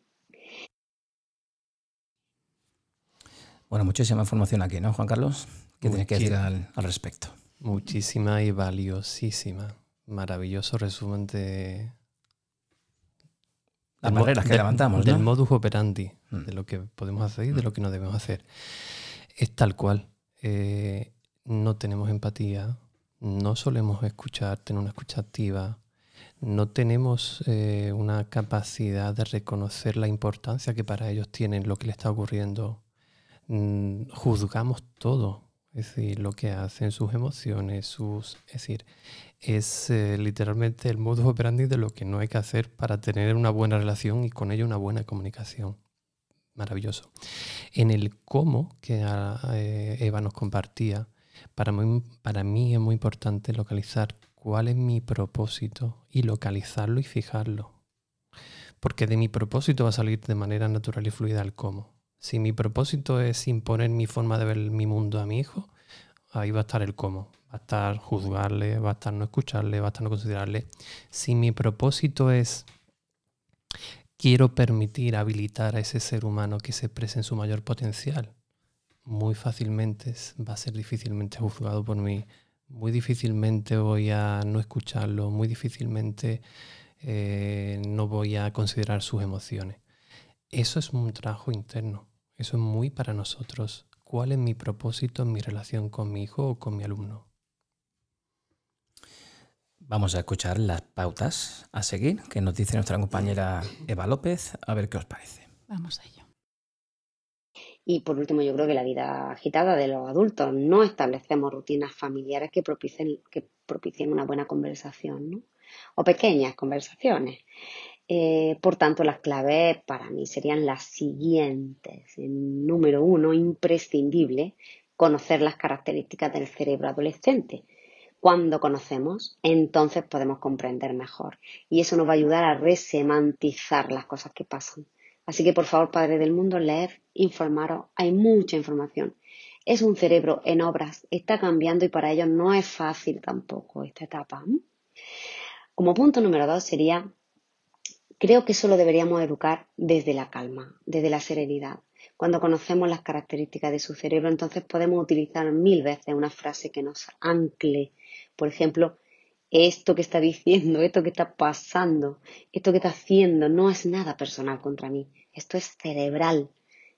Bueno, muchísima información aquí, ¿no, Juan Carlos? ¿Qué tienes que decir al, respecto? Muchísima y valiosísima. Maravilloso resumen de... Las barreras que levantamos, Del modus operandi, mm. de lo que podemos hacer y de lo que no debemos hacer. Es tal cual. Eh, no tenemos empatía, no solemos escuchar, tener una escucha activa, no tenemos eh, una capacidad de reconocer la importancia que para ellos tienen lo que le está ocurriendo. Mm, juzgamos todo, es decir, lo que hacen, sus emociones, sus... Es decir, es eh, literalmente el modus operandi de lo que no hay que hacer para tener una buena relación y con ello una buena comunicación. Maravilloso. En el cómo que ah, eh, Eva nos compartía, para mí, para mí es muy importante localizar cuál es mi propósito y localizarlo y fijarlo. Porque de mi propósito va a salir de manera natural y fluida el cómo. Si mi propósito es imponer mi forma de ver mi mundo a mi hijo, ahí va a estar el cómo. Va a estar juzgarle, va a estar no escucharle, va a estar no considerarle. Si mi propósito es quiero permitir habilitar a ese ser humano que se exprese en su mayor potencial, muy fácilmente va a ser difícilmente juzgado por mí, muy difícilmente voy a no escucharlo, muy difícilmente eh, no voy a considerar sus emociones. Eso es un trabajo interno, eso es muy para nosotros. cuál es mi propósito en mi relación con mi hijo o con mi alumno. Vamos a escuchar las pautas a seguir que nos dice nuestra compañera Eva López, a ver qué os parece. Vamos a ello. Y por último, yo creo que la vida agitada de los adultos no establecemos rutinas familiares que propicien, que propicien una buena conversación, ¿no? O pequeñas conversaciones. Eh, por tanto, las claves para mí serían las siguientes. número uno, imprescindible, conocer las características del cerebro adolescente. Cuando conocemos, entonces podemos comprender mejor. Y eso nos va a ayudar a resemantizar las cosas que pasan. Así que por favor, Padre del Mundo, leer, informaros, hay mucha información. Es un cerebro en obras, está cambiando y para ello no es fácil tampoco esta etapa. Como punto número dos sería, creo que solo deberíamos educar desde la calma, desde la serenidad. Cuando conocemos las características de su cerebro, entonces podemos utilizar mil veces una frase que nos ancle. Por ejemplo, esto que está diciendo, esto que está pasando, esto que está haciendo, no es nada personal contra mí, esto es cerebral.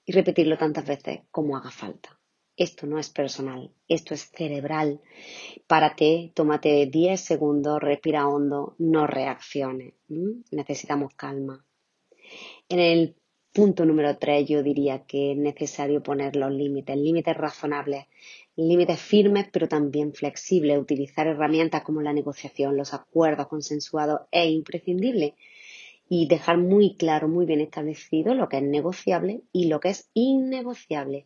Y repetirlo tantas veces como haga falta. Esto no es personal, esto es cerebral. Párate, tómate 10 segundos, respira hondo, no reacciones. Necesitamos calma. En el punto número 3 yo diría que es necesario poner los límites, límites razonables límites firmes pero también flexibles. Utilizar herramientas como la negociación, los acuerdos consensuados es imprescindible y dejar muy claro, muy bien establecido lo que es negociable y lo que es innegociable.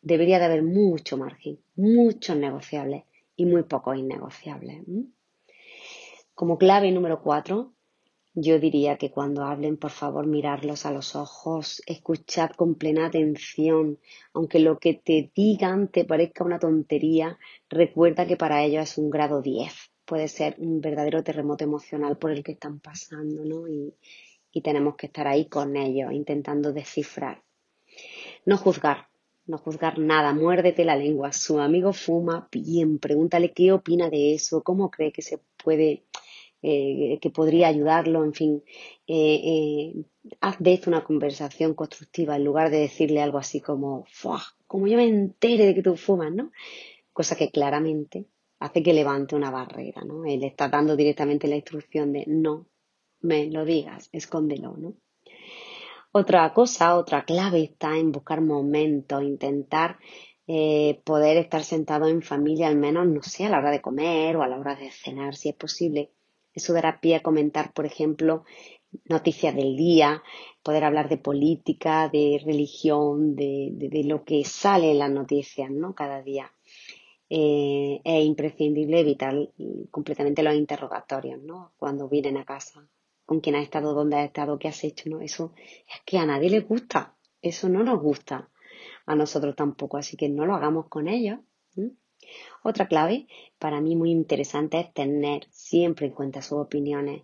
Debería de haber mucho margen, muchos negociables y muy pocos innegociables. Como clave número cuatro, yo diría que cuando hablen, por favor, mirarlos a los ojos, escuchar con plena atención, aunque lo que te digan te parezca una tontería, recuerda que para ellos es un grado 10. Puede ser un verdadero terremoto emocional por el que están pasando, ¿no? Y, y tenemos que estar ahí con ellos, intentando descifrar. No juzgar, no juzgar nada, muérdete la lengua. Su amigo fuma, bien, pregúntale qué opina de eso, cómo cree que se puede eh, que podría ayudarlo, en fin, eh, eh, haz de esto una conversación constructiva en lugar de decirle algo así como, como yo me entere de que tú fumas, ¿no? Cosa que claramente hace que levante una barrera, ¿no? Él está dando directamente la instrucción de no me lo digas, escóndelo, ¿no? Otra cosa, otra clave está en buscar momentos, intentar poder estar sentado en familia, al menos, no sé, a la hora de comer o a la hora de cenar, si es posible, eso dará pie a comentar, por ejemplo, noticias del día, poder hablar de política, de religión, de, lo que sale en las noticias, ¿no? Cada día. Eh, es imprescindible evitar completamente los interrogatorios, ¿no? Cuando vienen a casa, con quién has estado, dónde has estado, qué has hecho, ¿no? Eso es que a nadie le gusta, eso no nos gusta, a nosotros tampoco, así que no lo hagamos con ellos. Otra clave para mí muy interesante es tener siempre en cuenta sus opiniones,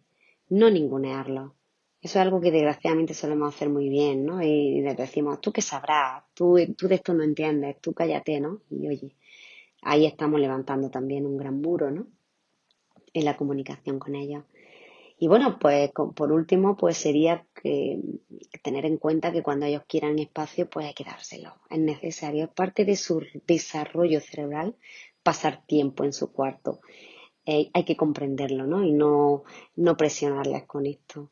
no ningunearlo. Eso es algo que desgraciadamente solemos hacer muy bien, ¿no? Y les decimos, tú qué sabrás, tú, tú de esto no entiendes, tú cállate, ¿no? Y oye, ahí estamos levantando también un gran muro, ¿no? En la comunicación con ellos. Y bueno, pues por último, pues sería que, tener en cuenta que cuando ellos quieran espacio, pues hay que dárselo. Es necesario, es parte de su desarrollo cerebral pasar tiempo en su cuarto. Eh, hay que comprenderlo, ¿no? Y no, no presionarles con esto.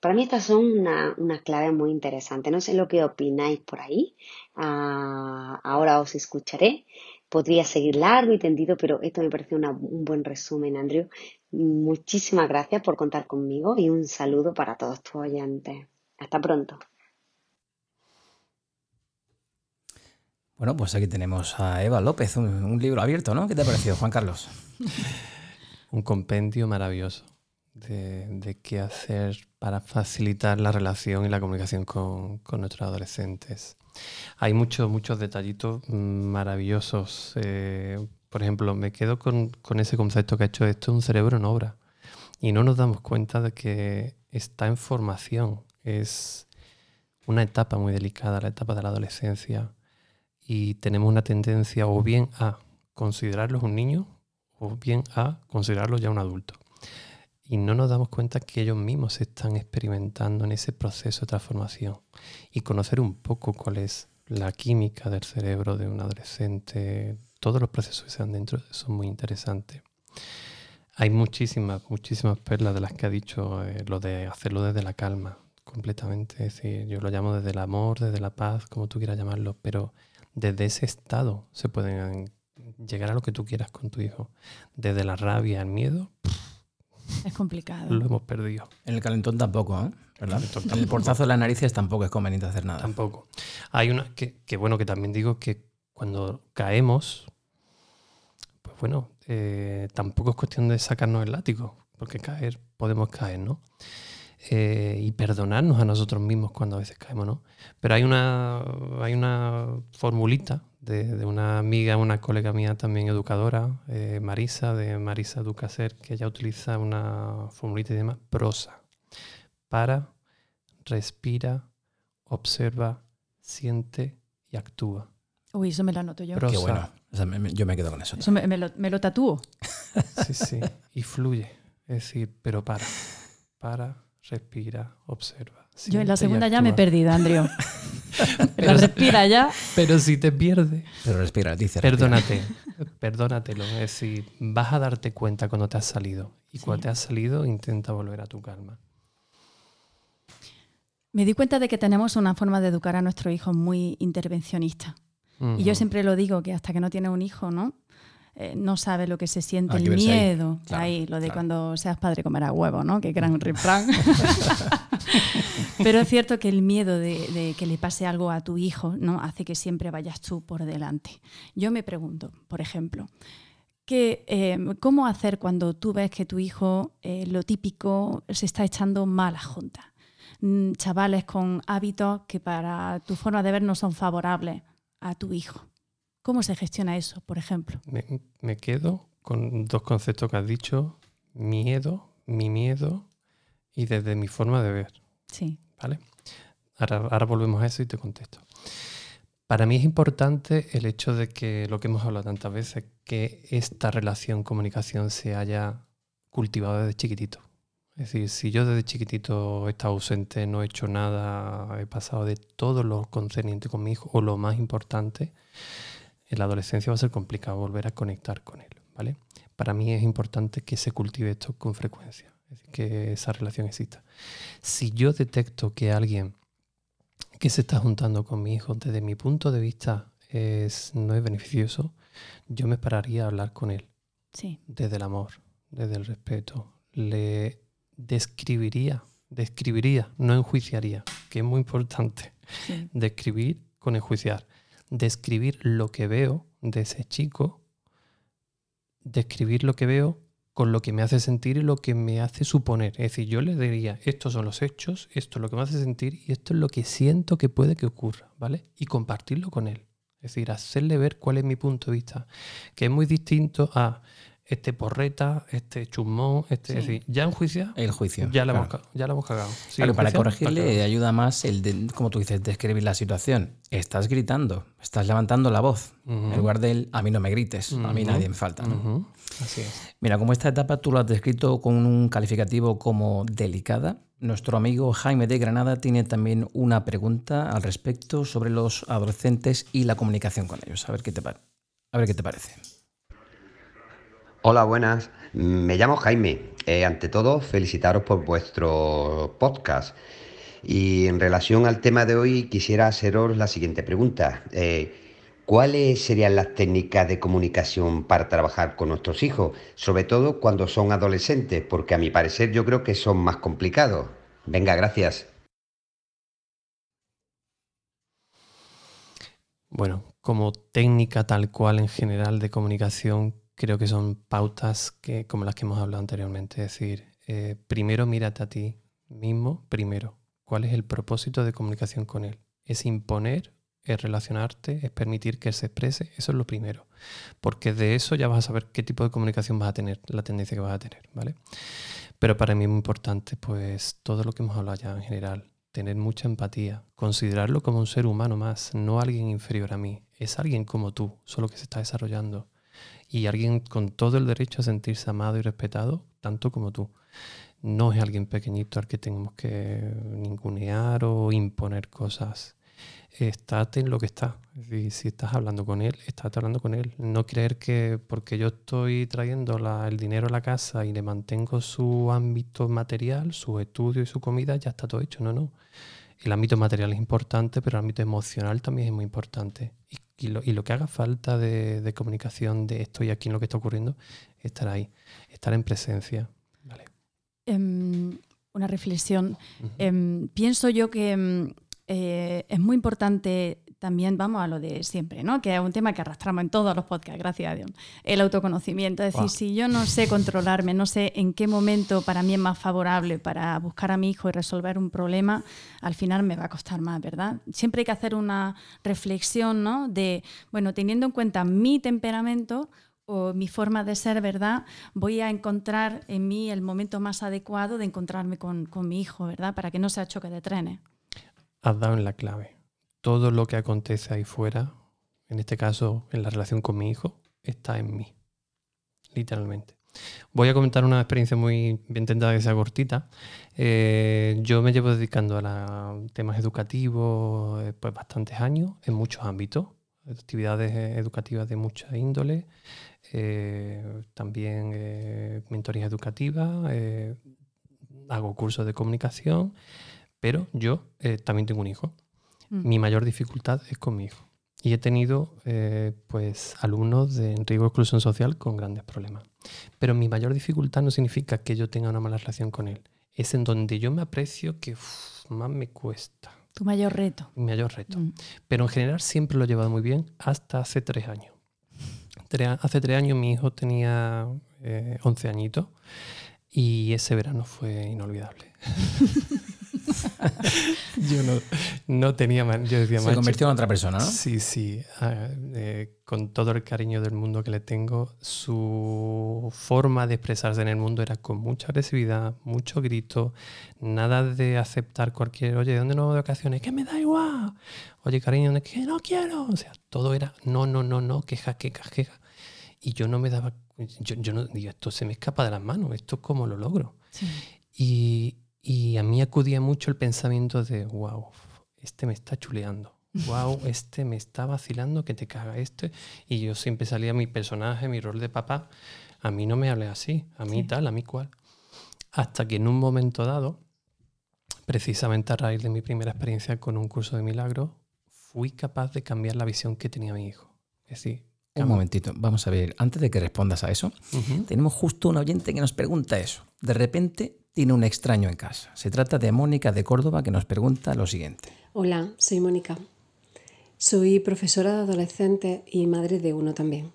Para mí estas son una, una clave muy interesante. No sé lo que opináis por ahí. Ah, ahora os escucharé. Podría seguir largo y tendido, pero esto me parece un buen resumen, Andrew. Muchísimas gracias por contar conmigo y un saludo para todos tus oyentes. Hasta pronto. Bueno, pues aquí tenemos a Eva López, un, libro abierto, ¿no? ¿Qué te ha parecido, Juan Carlos? un compendio maravilloso de, qué hacer para facilitar la relación y la comunicación con, nuestros adolescentes. Hay muchos, muchos detallitos maravillosos. Eh, por ejemplo, me quedo con, ese concepto que ha hecho esto un cerebro en obra. Y no nos damos cuenta de que está en formación. Es una etapa muy delicada, la etapa de la adolescencia y tenemos una tendencia o bien a considerarlos un niño o bien a considerarlos ya un adulto. Y no nos damos cuenta que ellos mismos están experimentando en ese proceso de transformación y conocer un poco cuál es la química del cerebro de un adolescente, todos los procesos que se dan dentro son muy interesantes. Hay muchísimas, muchísimas perlas de las que ha dicho eh, lo de hacerlo desde la calma, completamente. Es decir, yo lo llamo desde el amor, desde la paz, como tú quieras llamarlo, pero desde ese estado se pueden llegar a lo que tú quieras con tu hijo. Desde la rabia, el miedo. Es complicado. Lo hemos perdido. En el calentón tampoco, ¿eh? ¿verdad? En el portazo de las narices tampoco es conveniente hacer nada. Tampoco. Hay una que, que bueno, que también digo que cuando caemos, pues bueno, eh, tampoco es cuestión de sacarnos el látigo, porque caer, podemos caer, ¿no? Eh, y perdonarnos a nosotros mismos cuando a veces caemos, ¿no? Pero hay una, hay una formulita de, una amiga, una colega mía también educadora, eh, Marisa, de Marisa Ducaser, que ella utiliza una formulita de llama prosa. Para, respira, observa, siente y actúa. Uy, eso me lo anoto yo. Qué bueno. yo me quedo con eso. Eso me, lo, me lo tatúo. sí, sí. Y fluye. Es decir, pero para. Para, respira, observa. Yo en la segunda ya me he perdido, Andrew. pero respira ya. Pero si te pierdes. Pero respira, dice. Perdónate, perdónatelo. Es decir, vas a darte cuenta cuando te has salido. Y cuando te has salido, intenta volver a tu calma. Me di cuenta de que tenemos una forma de educar a nuestros hijos muy intervencionista. Y yo siempre lo digo, que hasta que no tienes un hijo, ¿no? Eh, no sabe lo que se siente, el miedo. Ahí, lo de cuando seas padre comerá huevo, ¿no? Qué gran refrán. Pero es cierto que el miedo de, que le pase algo a tu hijo ¿no? hace que siempre vayas tú por delante. Yo me pregunto, por ejemplo, que, eh, ¿cómo hacer cuando tú ves que tu hijo, eh, lo típico, se está echando malas juntas? Mm, chavales con hábitos que para tu forma de ver no son favorables a tu hijo. ¿Cómo se gestiona eso, por ejemplo? Me, quedo con dos conceptos que has dicho, miedo, mi miedo y desde mi forma de ver. Sí. ¿Vale? Ahora, ahora volvemos a eso y te contesto. Para mí es importante el hecho de que lo que hemos hablado tantas veces, que esta relación comunicación se haya cultivado desde chiquitito. Es decir, si yo desde chiquitito he estado ausente, no he hecho nada, he pasado de todo lo concerniente con mi hijo, o lo más importante, en la adolescencia va a ser complicado volver a conectar con él, ¿vale? Para mí es importante que se cultive esto con frecuencia, que esa relación exista. Si yo detecto que alguien que se está juntando con mi hijo desde mi punto de vista es, no es beneficioso, yo me pararía a hablar con él. Sí. Desde el amor, desde el respeto. Le describiría, describiría, no enjuiciaría, que es muy importante. Describir con enjuiciar describir lo que veo de ese chico, describir lo que veo con lo que me hace sentir y lo que me hace suponer. Es decir, yo le diría, estos son los hechos, esto es lo que me hace sentir y esto es lo que siento que puede que ocurra, ¿vale? Y compartirlo con él. Es decir, hacerle ver cuál es mi punto de vista, que es muy distinto a este porreta, este chumón, este. Es decir, ya en juicio. El juicio. Ya lo hemos, ya hemos cagado. para corregirle ayuda más el, de, como tú dices, describir la situación. Estás gritando, estás levantando la voz. En lugar del a mí no me grites, a mí nadie me falta. Así es. Mira, como esta etapa tú lo has descrito con un calificativo como delicada, nuestro amigo Jaime de Granada tiene también una pregunta al respecto sobre los adolescentes y la comunicación con ellos. A ver qué te, a ver qué te parece. Hola, buenas. Me llamo Jaime. Eh, ante todo, felicitaros por vuestro podcast. Y en relación al tema de hoy, quisiera haceros la siguiente pregunta. Eh, ¿Cuáles serían las técnicas de comunicación para trabajar con nuestros hijos? Sobre todo cuando son adolescentes, porque a mi parecer yo creo que son más complicados. Venga, gracias. Bueno, como técnica tal cual en general de comunicación, creo que son pautas que, como las que hemos hablado anteriormente. Es decir, eh, primero mírate a ti mismo, primero. ¿Cuál es el propósito de comunicación con él? ¿Es imponer? ¿Es relacionarte? ¿Es permitir que se exprese? Eso es lo primero. Porque de eso ya vas a saber qué tipo de comunicación vas a tener, la tendencia que vas a tener, ¿vale? Pero para mí es muy importante, pues, todo lo que hemos hablado ya en general. Tener mucha empatía, considerarlo como un ser humano más, no alguien inferior a mí. Es alguien como tú, solo que se está desarrollando y alguien con todo el derecho a sentirse amado y respetado, tanto como tú. No es alguien pequeñito al que tenemos que ningunear o imponer cosas. estate en lo que está. Es decir, si estás hablando con él, estate hablando con él. No creer que porque yo estoy trayendo el dinero a la casa y le mantengo su ámbito material, su estudio y su comida, ya está todo hecho. No, no. El ámbito material es importante, pero el ámbito emocional también es muy importante. Lo, que haga falta de, comunicación, de estoy aquí en lo que está ocurriendo, estar ahí, estar en presencia. Vale. Em, una reflexión. Em, pienso yo que em, eh, es muy importante también, vamos a lo de siempre, ¿no? que es un tema que arrastramos en todos los podcasts, gracias a Dios, el autoconocimiento. Es decir, si yo no sé controlarme, no sé en qué momento para mí es más favorable para buscar a mi hijo y resolver un problema, al final me va a costar más, ¿verdad? Siempre hay que hacer una reflexión ¿no? de, bueno, teniendo en cuenta mi temperamento, o mi forma de ser, ¿verdad? Voy a encontrar en mí el momento más adecuado de encontrarme con, con mi hijo, ¿verdad? Para que no sea choque de trenes has dado en la clave. Todo lo que acontece ahí fuera, en este caso en la relación con mi hijo, está en mí. Literalmente. Voy a comentar una experiencia muy bien tentada que sea cortita. Eh, yo me llevo dedicando a temas educativos eh, pues bastantes años en muchos ámbitos, actividades educativas de mucha índole, eh, también mentorías educativas, hago cursos de comunicación pero yo eh, también tengo un hijo. Mm. Mi mayor dificultad es con mi hijo. Y he tenido eh, pues alumnos de riesgo de exclusión social con grandes problemas. Pero mi mayor dificultad no significa que yo tenga una mala relación con él. Es en donde yo me aprecio que más me cuesta. Tu mayor reto. Mi mayor reto. Mm. Pero en general siempre lo he llevado muy bien hasta hace tres años. hace tres años mi hijo tenía eh, 11 añitos y ese verano fue inolvidable. yo no, no tenía yo decía Se convirtió en otra persona, ¿no? Sí, sí. Ah, eh, con todo el cariño del mundo que le tengo, su forma de expresarse en el mundo era con mucha agresividad, mucho grito, nada de aceptar cualquier, oye, ¿dónde no de vacaciones? Que me da igual. Oye, cariño, que no quiero. O sea, todo era no, no, no, no, queja, queja, queja. Y yo no me daba, yo, yo no digo, esto se me escapa de las manos, esto es como lo logro. Y, y a mí acudía mucho el pensamiento de, wow, este me está chuleando. Wow, este me está vacilando que te caga este. Y yo siempre salía mi personaje, mi rol de papá. A mí no me hable así, a mí tal, a mí cual. Hasta que en un momento dado, precisamente a raíz de mi primera experiencia con un curso de milagro, fui capaz de cambiar la visión que tenía mi hijo. Es decir, un momentito, vamos a ver, antes de que respondas a eso, tenemos justo un oyente que nos pregunta eso. De repente tiene un extraño en casa. Se trata de Mónica de Córdoba que nos pregunta lo siguiente. Hola, soy Mónica. Soy profesora de adolescentes y madre de uno también.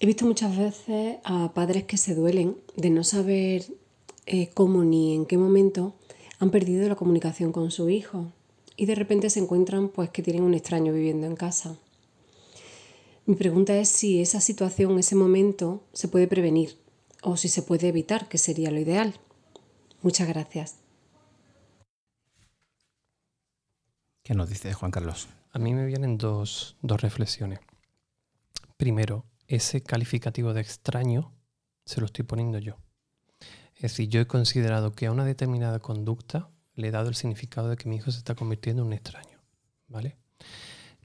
He visto muchas veces a padres que se duelen de no saber eh, cómo ni en qué momento han perdido la comunicación con su hijo y de repente se encuentran pues que tienen un extraño viviendo en casa. Mi pregunta es si esa situación, ese momento, se puede prevenir o si se puede evitar, que sería lo ideal. Muchas gracias. ¿Qué nos dice Juan Carlos? A mí me vienen dos, dos reflexiones. Primero, ese calificativo de extraño se lo estoy poniendo yo. Es decir, yo he considerado que a una determinada conducta le he dado el significado de que mi hijo se está convirtiendo en un extraño. ¿Vale?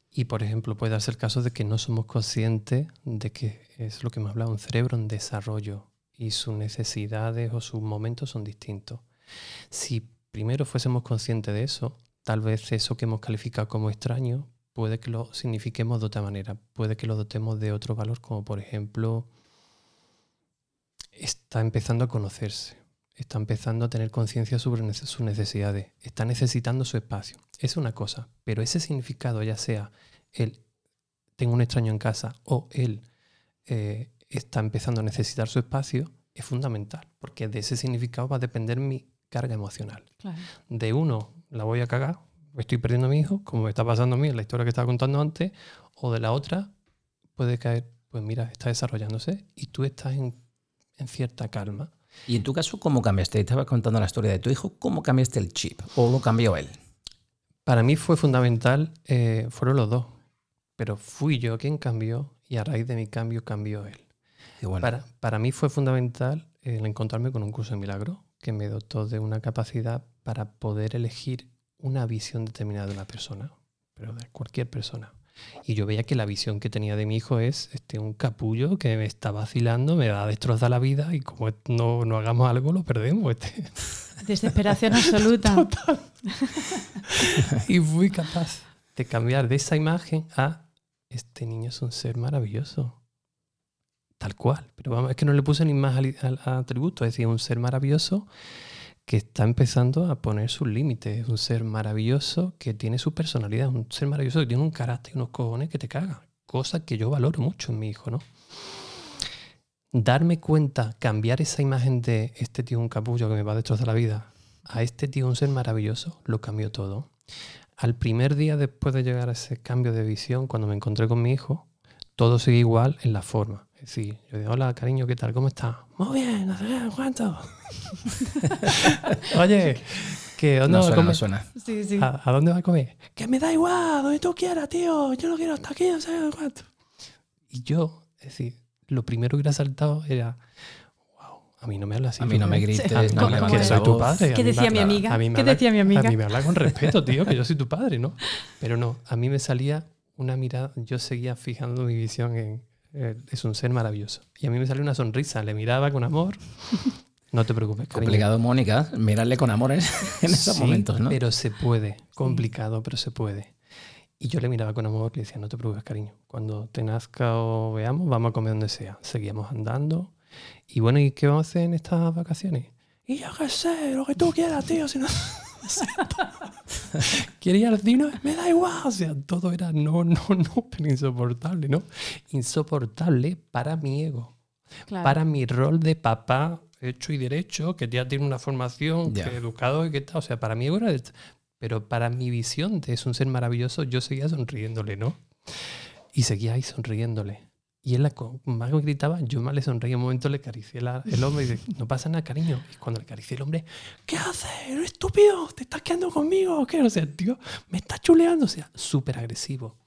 Y por ejemplo, puede darse el caso de que no somos conscientes de que es lo que me ha hablado, un cerebro en desarrollo y sus necesidades o sus momentos son distintos. Si primero fuésemos conscientes de eso, tal vez eso que hemos calificado como extraño puede que lo signifiquemos de otra manera, puede que lo dotemos de otro valor, como por ejemplo, está empezando a conocerse, está empezando a tener conciencia sobre sus necesidades, está necesitando su espacio. Es una cosa, pero ese significado, ya sea él tengo un extraño en casa o él eh, está empezando a necesitar su espacio, es fundamental, porque de ese significado va a depender mi carga emocional. De uno, la voy a cagar, estoy perdiendo a mi hijo, como me está pasando a mí en la historia que estaba contando antes, o de la otra, puede caer, pues mira, está desarrollándose y tú estás en, en cierta calma y en tu caso, ¿cómo cambiaste? Estabas contando la historia de tu hijo, ¿cómo cambiaste el chip? ¿O lo cambió él? Para mí fue fundamental, eh, fueron los dos, pero fui yo quien cambió y a raíz de mi cambio cambió él. Para, para, mí fue fundamental el encontrarme con un curso de milagro que me dotó de una capacidad para poder elegir una visión determinada de una persona. pero de cualquier persona. Y yo veía que la visión que tenía de mi hijo es este, un capullo que me está vacilando, me va a destrozar la vida y como no, no hagamos algo lo perdemos. Este. Desesperación absoluta. y fui capaz de cambiar de esa imagen a este niño es un ser maravilloso. Tal cual. Pero vamos, es que no le puse ni más atributo. Es decir, un ser maravilloso que está empezando a poner sus límites. Es un ser maravilloso que tiene su personalidad. Un ser maravilloso que tiene un carácter y unos cojones que te caga. Cosa que yo valoro mucho en mi hijo, ¿no? Darme cuenta, cambiar esa imagen de este tío un capullo que me va a destrozar la vida a este tío un ser maravilloso, lo cambió todo. Al primer día después de llegar a ese cambio de visión, cuando me encontré con mi hijo, todo sigue igual en la forma. Decir, yo digo, hola cariño, ¿qué tal? ¿Cómo estás? Muy bien, no sé cuánto. Oye, que no, no, suena, no suena. Sí, sí. ¿A, ¿A, dónde va a comer? Que me da igual, donde tú quieras, tío. Yo no quiero estar aquí, no sé cuánto. Y yo, es decir, lo primero que le ha saltado era, a mí no me habla así. A mí no me grites, a, no me que soy tu padre. ¿Qué decía mi amiga? ¿Qué habla, decía mi amiga? A mí me habla con respeto, tío, que yo soy tu padre, ¿no? Pero no, a mí me salía una mirada, yo seguía fijando mi visión en, es un ser maravilloso. Y a mí me salió una sonrisa, le miraba con amor. No te preocupes. Cariño. Complicado, Mónica, mirarle con amor en, en esos sí, momentos, ¿no? Pero se puede, complicado, pero se puede. Y yo le miraba con amor y le decía, no te preocupes, cariño. Cuando te nazca o veamos, vamos a comer donde sea. Seguíamos andando y bueno, ¿y qué vamos a hacer en estas vacaciones? Y yo qué sé, lo que tú quieras, tío. Si no... Quería al cine, me da igual. O sea, todo era no, no, no, pero insoportable, ¿no? Insoportable para mi ego. Claro. Para mi rol de papá hecho y derecho, que ya tiene una formación, Ya. que educado y que tal. O sea, para mi ego era... Pero para mi visión de es un ser maravilloso, yo seguía sonriéndole, ¿no? Y seguía ahí sonriéndole. Y él más me gritaba, yo más le sonreí. Un momento le acaricié la- el hombro y dice, no pasa nada, cariño. Y cuando le acaricié el hombre, ¿qué haces? ¿Eres estúpido? ¿Te estás quedando conmigo qué? O sea, tío, me está chuleando. O sea, súper agresivo.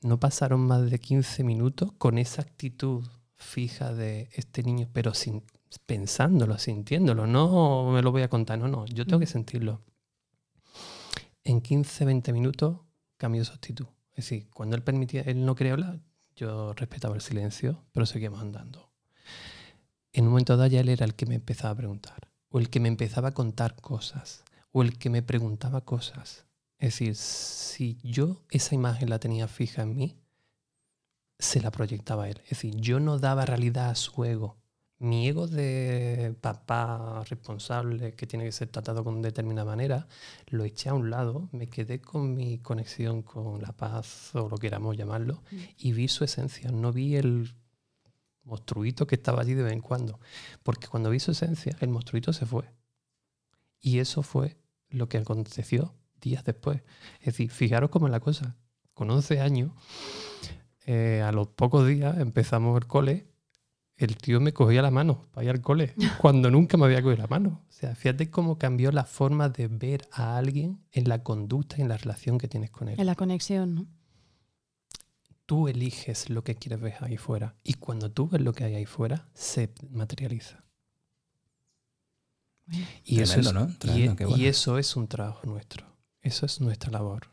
No pasaron más de 15 minutos con esa actitud fija de este niño, pero sin, pensándolo, sintiéndolo. No me lo voy a contar, no, no, yo tengo que sentirlo. En 15, 20 minutos cambió su actitud. Es decir, cuando él permitía, él no quería hablar, yo respetaba el silencio, pero seguíamos andando. En un momento dado ya él era el que me empezaba a preguntar, o el que me empezaba a contar cosas, o el que me preguntaba cosas. Es decir, si yo esa imagen la tenía fija en mí, se la proyectaba él. Es decir, yo no daba realidad a su ego. Mi ego de papá responsable que tiene que ser tratado con determinada manera, lo eché a un lado, me quedé con mi conexión con la paz o lo queramos llamarlo, y vi su esencia, no vi el monstruito que estaba allí de vez en cuando, porque cuando vi su esencia, el monstruito se fue. Y eso fue lo que aconteció días después. Es decir, fijaros cómo es la cosa. Con 11 años, eh, a los pocos días empezamos el cole, el tío me cogía la mano para ir al cole, cuando nunca me había cogido la mano. O sea, fíjate cómo cambió la forma de ver a alguien en la conducta y en la relación que tienes con él. En la conexión, ¿no? Tú eliges lo que quieres ver ahí fuera y cuando tú ves lo que hay ahí fuera, se materializa. Y, eso Tremendo, es, ¿no? Tremendo, qué y bueno. eso es un trabajo nuestro. Eso es nuestra labor.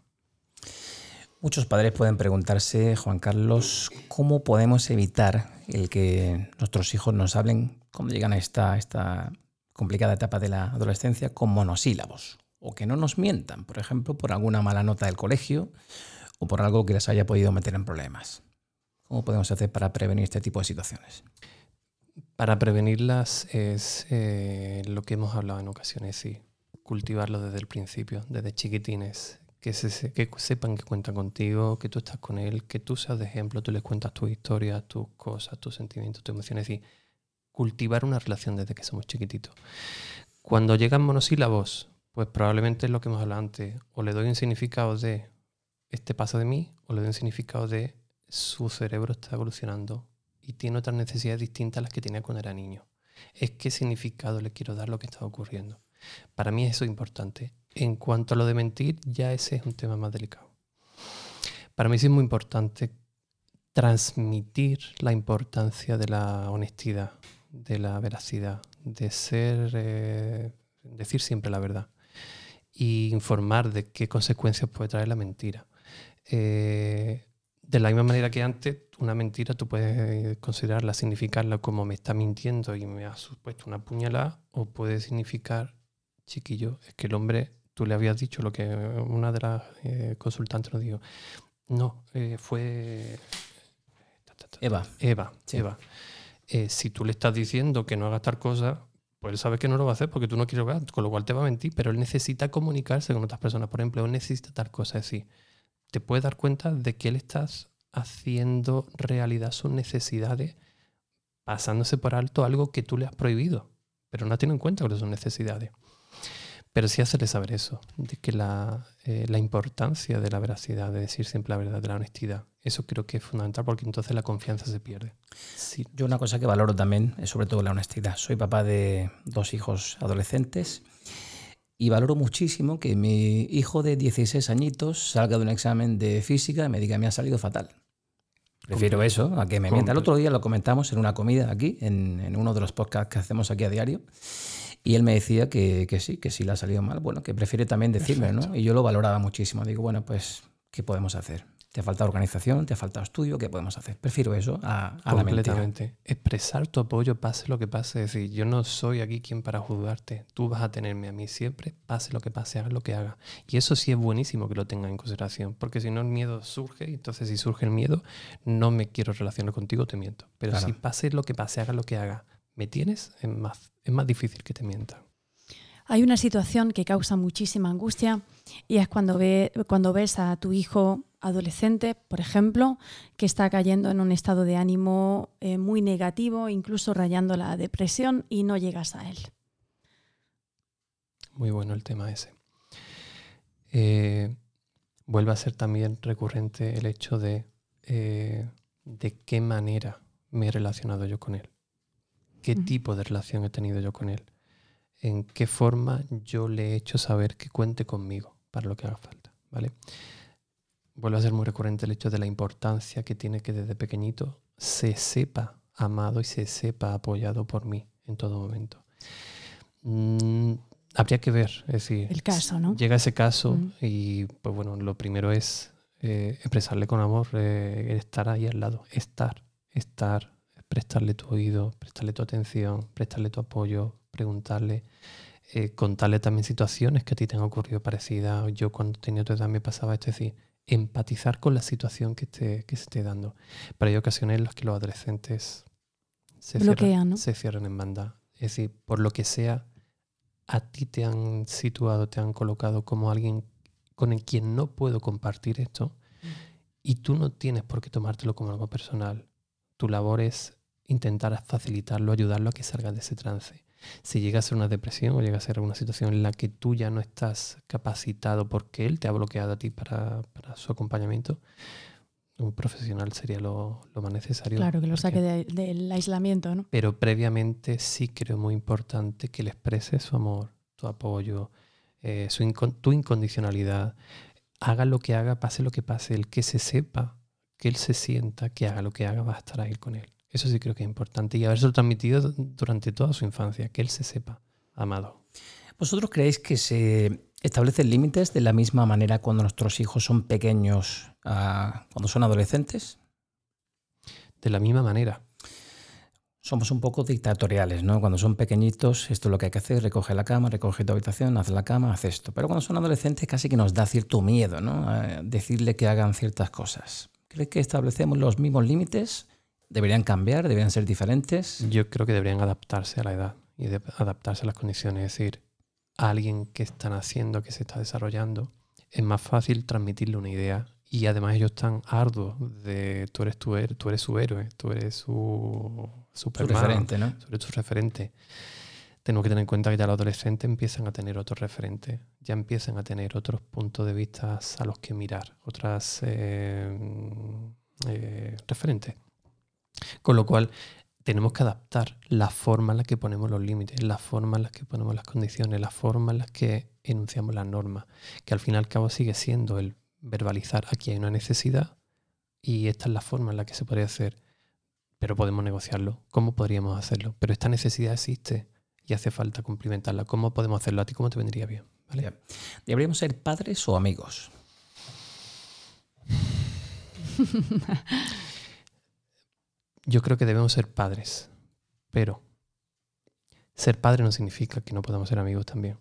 Muchos padres pueden preguntarse, Juan Carlos, ¿cómo podemos evitar el que nuestros hijos nos hablen cuando llegan a esta, esta complicada etapa de la adolescencia con monosílabos? O que no nos mientan, por ejemplo, por alguna mala nota del colegio o por algo que les haya podido meter en problemas. ¿Cómo podemos hacer para prevenir este tipo de situaciones? Para prevenirlas es eh, lo que hemos hablado en ocasiones, sí. Cultivarlo desde el principio, desde chiquitines. Que, se- se- que sepan que cuentan contigo, que tú estás con él, que tú seas de ejemplo, tú les cuentas tus historias, tus cosas, tus sentimientos, tus emociones. Y cultivar una relación desde que somos chiquititos. Cuando llegan monosílabos, pues probablemente es lo que hemos hablado antes. O le doy un significado de este pasa de mí, o le doy un significado de su cerebro está evolucionando y tiene otras necesidades distintas a las que tenía cuando era niño. Es qué significado le quiero dar lo que está ocurriendo. Para mí eso es importante. En cuanto a lo de mentir, ya ese es un tema más delicado. Para mí sí es muy importante transmitir la importancia de la honestidad, de la veracidad, de ser, eh, decir siempre la verdad y informar de qué consecuencias puede traer la mentira. Eh, de la misma manera que antes, una mentira tú puedes considerarla, significarla como me está mintiendo y me ha supuesto una puñalada, o puede significar, chiquillo, es que el hombre, tú le habías dicho lo que una de las eh, consultantes nos dijo. No, eh, fue... Eva. Eva, Eva. Eh, si tú le estás diciendo que no haga tal cosa, pues él sabe que no lo va a hacer porque tú no quieres jugar, con lo cual te va a mentir, pero él necesita comunicarse con otras personas. Por ejemplo, él necesita tal cosa, es decir, te puedes dar cuenta de que él estás haciendo realidad sus necesidades, pasándose por alto algo que tú le has prohibido, pero no tiene en cuenta cuáles son necesidades. Pero sí hacerle saber eso, de que la, eh, la, importancia de la veracidad, de decir siempre la verdad, de la honestidad, eso creo que es fundamental porque entonces la confianza se pierde. Sí. Yo una cosa que valoro también es sobre todo la honestidad. Soy papá de dos hijos adolescentes y valoro muchísimo que mi hijo de 16 añitos salga de un examen de física y me diga me ha salido fatal. Prefiero eso a que me mienta. El otro día lo comentamos en una comida aquí, en, en uno de los podcasts que hacemos aquí a diario. Y él me decía que, que, sí, que sí le ha salido mal. Bueno, que prefiere también decirme, ¿no? Y yo lo valoraba muchísimo. Digo, bueno, pues, ¿qué podemos hacer? Te ha faltado organización, te ha faltado estudio, ¿qué podemos hacer? Prefiero eso a, a Completamente. la. Expresar tu apoyo, pase lo que pase. Es decir, yo no soy aquí quien para juzgarte. Tú vas a tenerme a mí siempre, pase lo que pase, haga lo que haga. Y eso sí es buenísimo que lo tengas en consideración, porque si no el miedo surge, y entonces si surge el miedo, no me quiero relacionar contigo, te miento. Pero claro. si pase lo que pase, haga lo que haga, me tienes, es más, es más difícil que te mientan. Hay una situación que causa muchísima angustia y es cuando, ve, cuando ves a tu hijo adolescente, por ejemplo, que está cayendo en un estado de ánimo eh, muy negativo, incluso rayando la depresión y no llegas a él. Muy bueno el tema ese. Eh, vuelve a ser también recurrente el hecho de eh, de qué manera me he relacionado yo con él, qué uh -huh. tipo de relación he tenido yo con él en qué forma yo le he hecho saber que cuente conmigo para lo que haga falta, ¿vale? Vuelve a ser muy recurrente el hecho de la importancia que tiene que desde pequeñito se sepa amado y se sepa apoyado por mí en todo momento. Mm, habría que ver, es decir, el caso, ¿no? Llega ese caso mm. y, pues bueno, lo primero es eh, expresarle con amor, eh, estar ahí al lado, estar, estar, prestarle tu oído, prestarle tu atención, prestarle tu apoyo, preguntarle, eh, contarle también situaciones que a ti te han ocurrido parecidas. Yo cuando tenía tu edad me pasaba esto, es decir, empatizar con la situación que, te, que se esté dando. Pero hay ocasiones en las que los adolescentes se Bloquean, cierran, ¿no? se cierran en banda. Es decir, por lo que sea, a ti te han situado, te han colocado como alguien con el quien no puedo compartir esto y tú no tienes por qué tomártelo como algo personal. Tu labor es intentar facilitarlo, ayudarlo a que salga de ese trance. Si llega a ser una depresión o llega a ser una situación en la que tú ya no estás capacitado porque él te ha bloqueado a ti para, para su acompañamiento, un profesional sería lo, lo más necesario. Claro, que lo saque de, del aislamiento, ¿no? Pero previamente sí creo muy importante que le exprese su amor, tu apoyo, eh, su tu incondicionalidad. Haga lo que haga, pase lo que pase, el que se sepa, que él se sienta, que haga lo que haga, va a estar ahí con él. Eso sí creo que es importante y haberse transmitido durante toda su infancia, que él se sepa amado. ¿Vosotros creéis que se establecen límites de la misma manera cuando nuestros hijos son pequeños a cuando son adolescentes? De la misma manera. Somos un poco dictatoriales, ¿no? Cuando son pequeñitos, esto es lo que hay que hacer, recoge la cama, recoge tu habitación, haz la cama, haz esto. Pero cuando son adolescentes casi que nos da cierto miedo, ¿no? A decirle que hagan ciertas cosas. ¿Crees que establecemos los mismos límites? ¿Deberían cambiar? ¿Deberían ser diferentes? Yo creo que deberían adaptarse a la edad y de adaptarse a las condiciones. Es decir, a alguien que están haciendo, que se está desarrollando, es más fácil transmitirle una idea y además ellos están arduos de tú eres, tu, tú eres su héroe, tú eres su, su referente, ¿no? Tú eres su referente. Tenemos que tener en cuenta que ya los adolescentes empiezan a tener otros referentes, ya empiezan a tener otros puntos de vista a los que mirar, otras eh, eh, referentes. Con lo cual, tenemos que adaptar la forma en la que ponemos los límites, la forma en la que ponemos las condiciones, la forma en la que enunciamos las normas, que al fin y al cabo sigue siendo el verbalizar aquí hay una necesidad y esta es la forma en la que se podría hacer, pero podemos negociarlo. ¿Cómo podríamos hacerlo? Pero esta necesidad existe y hace falta cumplimentarla. ¿Cómo podemos hacerlo? ¿A ti cómo te vendría bien? ¿Vale? ¿Deberíamos ser padres o amigos? Yo creo que debemos ser padres, pero ser padre no significa que no podamos ser amigos también.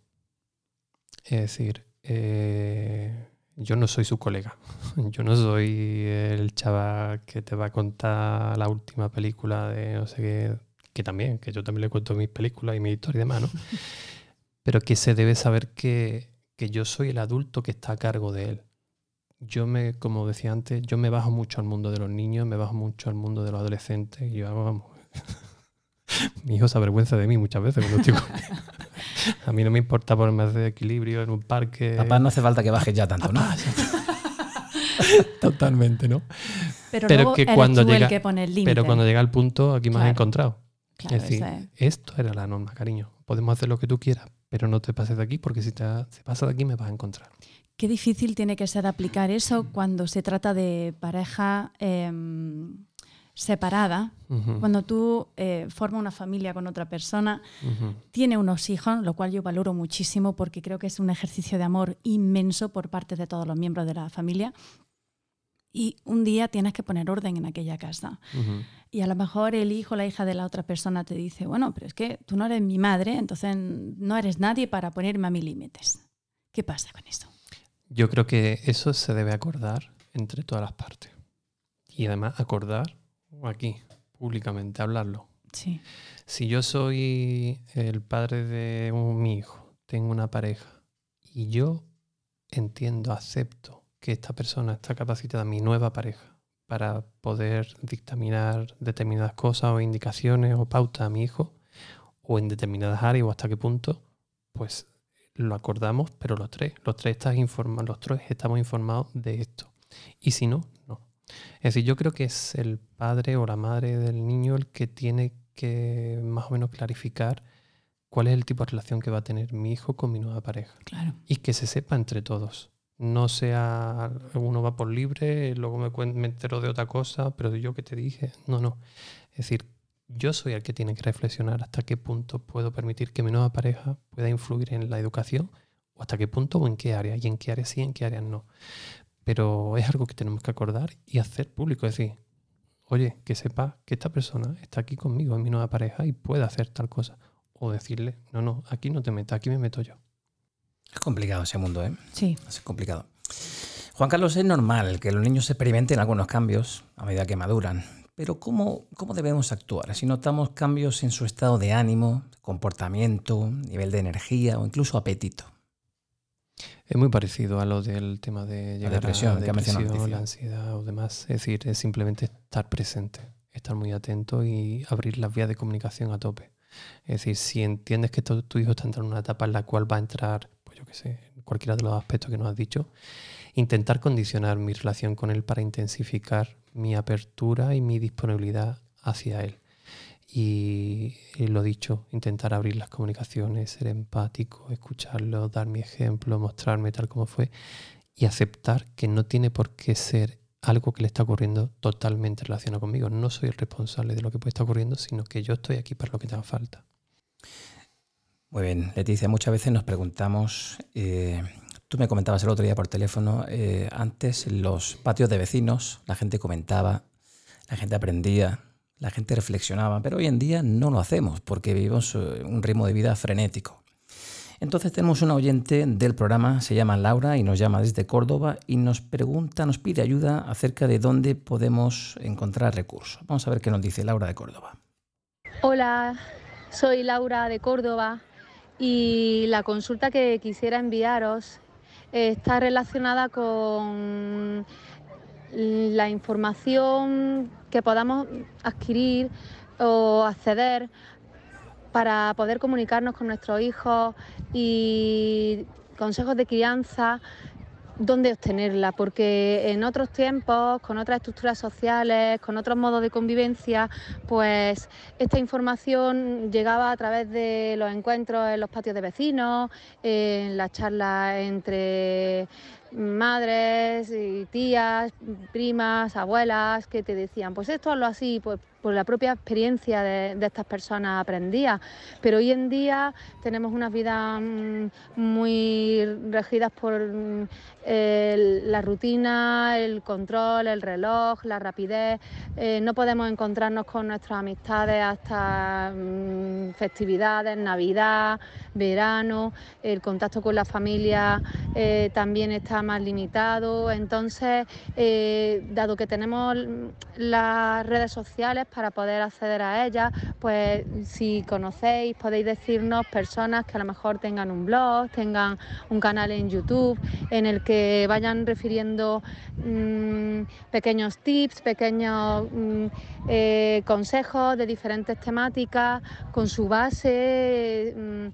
Es decir, eh, yo no soy su colega. Yo no soy el chaval que te va a contar la última película de no sé qué, que también, que yo también le cuento mis películas y mi historia y demás, ¿no? Pero que se debe saber que, que yo soy el adulto que está a cargo de él. Yo me, como decía antes, yo me bajo mucho al mundo de los niños, me bajo mucho al mundo de los adolescentes y yo, vamos, mi hijo se avergüenza de mí muchas veces cuando estoy con él. A mí no me importa ponerme hacer equilibrio en un parque. Papá, no hace falta que bajes ya tanto, ¿no? Totalmente, ¿no? Pero, luego eres tú el que pone el límite. pero cuando llega el punto, aquí me has encontrado. Claro, es decir, esa es. esto era la norma, cariño. Podemos hacer lo que tú quieras, pero no te pases de aquí porque si te si pasas de aquí me vas a encontrar. Qué difícil tiene que ser aplicar eso cuando se trata de pareja eh, separada. Ujú, Cuando tú eh, formas una familia con otra persona, ujú. tiene unos hijos, lo cual yo valoro muchísimo porque creo que es un ejercicio de amor inmenso por parte de todos los miembros de la familia. Y un día tienes que poner orden en aquella casa. Ujú. Y a lo mejor el hijo o la hija de la otra persona te dice, bueno, pero es que tú no eres mi madre, entonces no eres nadie para ponerme a mis límites. ¿Qué pasa con eso? Yo creo que eso se debe acordar entre todas las partes. Y además acordar aquí, públicamente, hablarlo. Sí. Si yo soy el padre de un- mi hijo, tengo una pareja y yo entiendo, acepto que esta persona está capacitada, mi nueva pareja, para poder dictaminar determinadas cosas o indicaciones o pautas a mi hijo, o en determinadas áreas o hasta qué punto, pues lo acordamos, pero los tres, los tres, estás informa- los tres estamos informados de esto. Y si no, no. Es decir, yo creo que es el padre o la madre del niño el que tiene que más o menos clarificar cuál es el tipo de relación que va a tener mi hijo con mi nueva pareja. Claro. Y que se sepa entre todos. No sea uno va por libre, luego me, me entero de otra cosa, pero yo que te dije, no, no. Es decir, yo soy el que tiene que reflexionar hasta qué punto puedo permitir que mi nueva pareja pueda influir en la educación, o hasta qué punto o en qué área, y en qué áreas sí, en qué áreas no. Pero es algo que tenemos que acordar y hacer público, es decir, oye, que sepa que esta persona está aquí conmigo, es mi nueva pareja y puede hacer tal cosa. O decirle, no, no, aquí no te metas, aquí me meto yo. Es complicado ese mundo, ¿eh? Sí. Es complicado. Juan Carlos, es normal que los niños experimenten algunos cambios a medida que maduran, pero ¿cómo, ¿cómo debemos actuar si notamos cambios en su estado de ánimo, comportamiento, nivel de energía o incluso apetito? Es muy parecido a lo del tema de llegar depresión, a que la depresión, Leticia. la ansiedad o demás. Es decir, es simplemente estar presente, estar muy atento y abrir las vías de comunicación a tope. Es decir, si entiendes que tu, tu hijo está entrando en una etapa en la cual va a entrar, pues yo qué sé, en cualquiera de los aspectos que nos has dicho, intentar condicionar mi relación con él para intensificar mi apertura y mi disponibilidad hacia él. Y, lo dicho, intentar abrir las comunicaciones, ser empático, escucharlo, dar mi ejemplo, mostrarme tal como fue y aceptar que no tiene por qué ser algo que le está ocurriendo totalmente relacionado conmigo. No soy el responsable de lo que puede estar ocurriendo, sino que yo estoy aquí para lo que te haga falta. Muy bien, Leticia, muchas veces nos preguntamos, eh, tú me comentabas el otro día por teléfono, eh, antes los patios de vecinos la gente comentaba, la gente aprendía, la gente reflexionaba, pero hoy en día no lo hacemos porque vivimos eh, un ritmo de vida frenético. Entonces tenemos una oyente del programa, se llama Laura y nos llama desde Córdoba y nos pregunta, nos pide ayuda acerca de dónde podemos encontrar recursos. Vamos a ver qué nos dice Laura de Córdoba. Hola, soy Laura de Córdoba y la consulta que quisiera enviaros está relacionada con la información que podamos adquirir o acceder para poder comunicarnos con nuestros hijos y consejos de crianza dónde obtenerla, porque en otros tiempos, con otras estructuras sociales, con otros modos de convivencia, pues esta información llegaba a través de los encuentros en los patios de vecinos, en las charlas entre madres y tías, primas, abuelas que te decían, pues esto es lo así, pues por la propia experiencia de, estas personas aprendía. Pero hoy en día tenemos unas vidas mm, muy regidas por mm, la rutina, el control, el reloj, la rapidez. Eh, no podemos encontrarnos con nuestras amistades hasta mm, festividades, Navidad, verano, el contacto con la familia eh, también está más limitado. Entonces, eh, dado que tenemos las redes sociales, para poder acceder a ellas, pues si conocéis podéis decirnos personas que a lo mejor tengan un blog, tengan un canal en YouTube en el que vayan refiriendo mm, pequeños tips, pequeños mm, eh, consejos de diferentes temáticas con su base. Mm,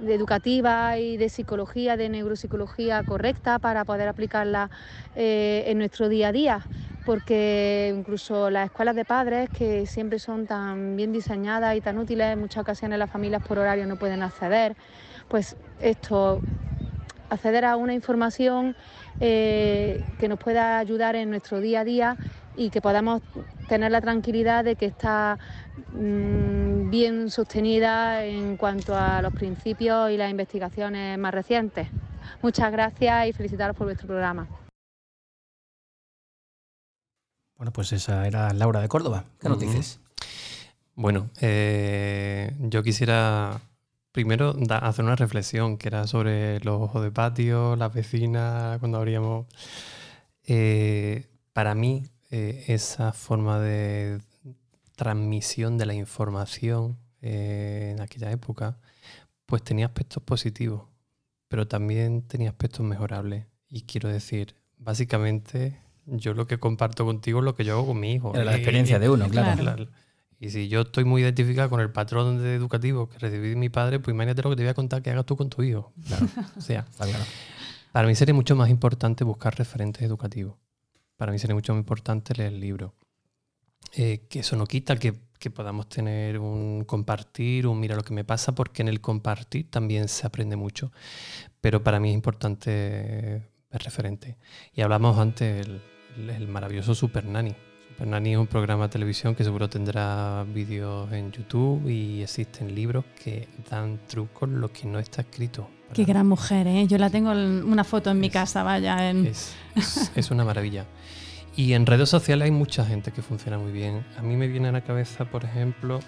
de educativa y de psicología, de neuropsicología correcta para poder aplicarla eh, en nuestro día a día. Porque incluso las escuelas de padres, que siempre son tan bien diseñadas y tan útiles, en muchas ocasiones las familias por horario no pueden acceder, pues esto, acceder a una información eh, que nos pueda ayudar en nuestro día a día y que podamos tener la tranquilidad de que está mm, bien sostenida en cuanto a los principios y las investigaciones más recientes. Muchas gracias y felicitaros por vuestro programa. Bueno, pues esa era Laura de Córdoba. ¿Qué nos dices? Bueno, eh, yo quisiera primero hacer una reflexión que era sobre los ojos de patio, las vecinas, cuando abríamos. Eh, para mí, eh, esa forma de transmisión de la información en aquella época, pues tenía aspectos positivos, pero también tenía aspectos mejorables. Y quiero decir, básicamente yo lo que comparto contigo es lo que yo hago con mi hijo. La experiencia de uno, claro. Y si yo estoy muy identificado con el patrón de educativo que recibí de mi padre, pues imagínate lo que te voy a contar que hagas tú con tu hijo. Claro. o sea, para mí sería mucho más importante buscar referentes educativos. Para mí sería mucho más importante leer el libro. Eh, que eso no quita que, que, podamos tener un compartir, un mira lo que me pasa, porque en el compartir también se aprende mucho. Pero para mí es importante ver referente. Y hablamos antes el, el maravilloso Super Nanny. Super Nanny es un programa de televisión que seguro tendrá vídeos en YouTube y existen libros que dan trucos lo que no está escrito. Qué gran mujer, ¿eh? Yo la tengo una foto en mi casa, vaya. Es, es, una maravilla. Y en redes sociales hay mucha gente que funciona muy bien. A mí me viene a la cabeza, por ejemplo,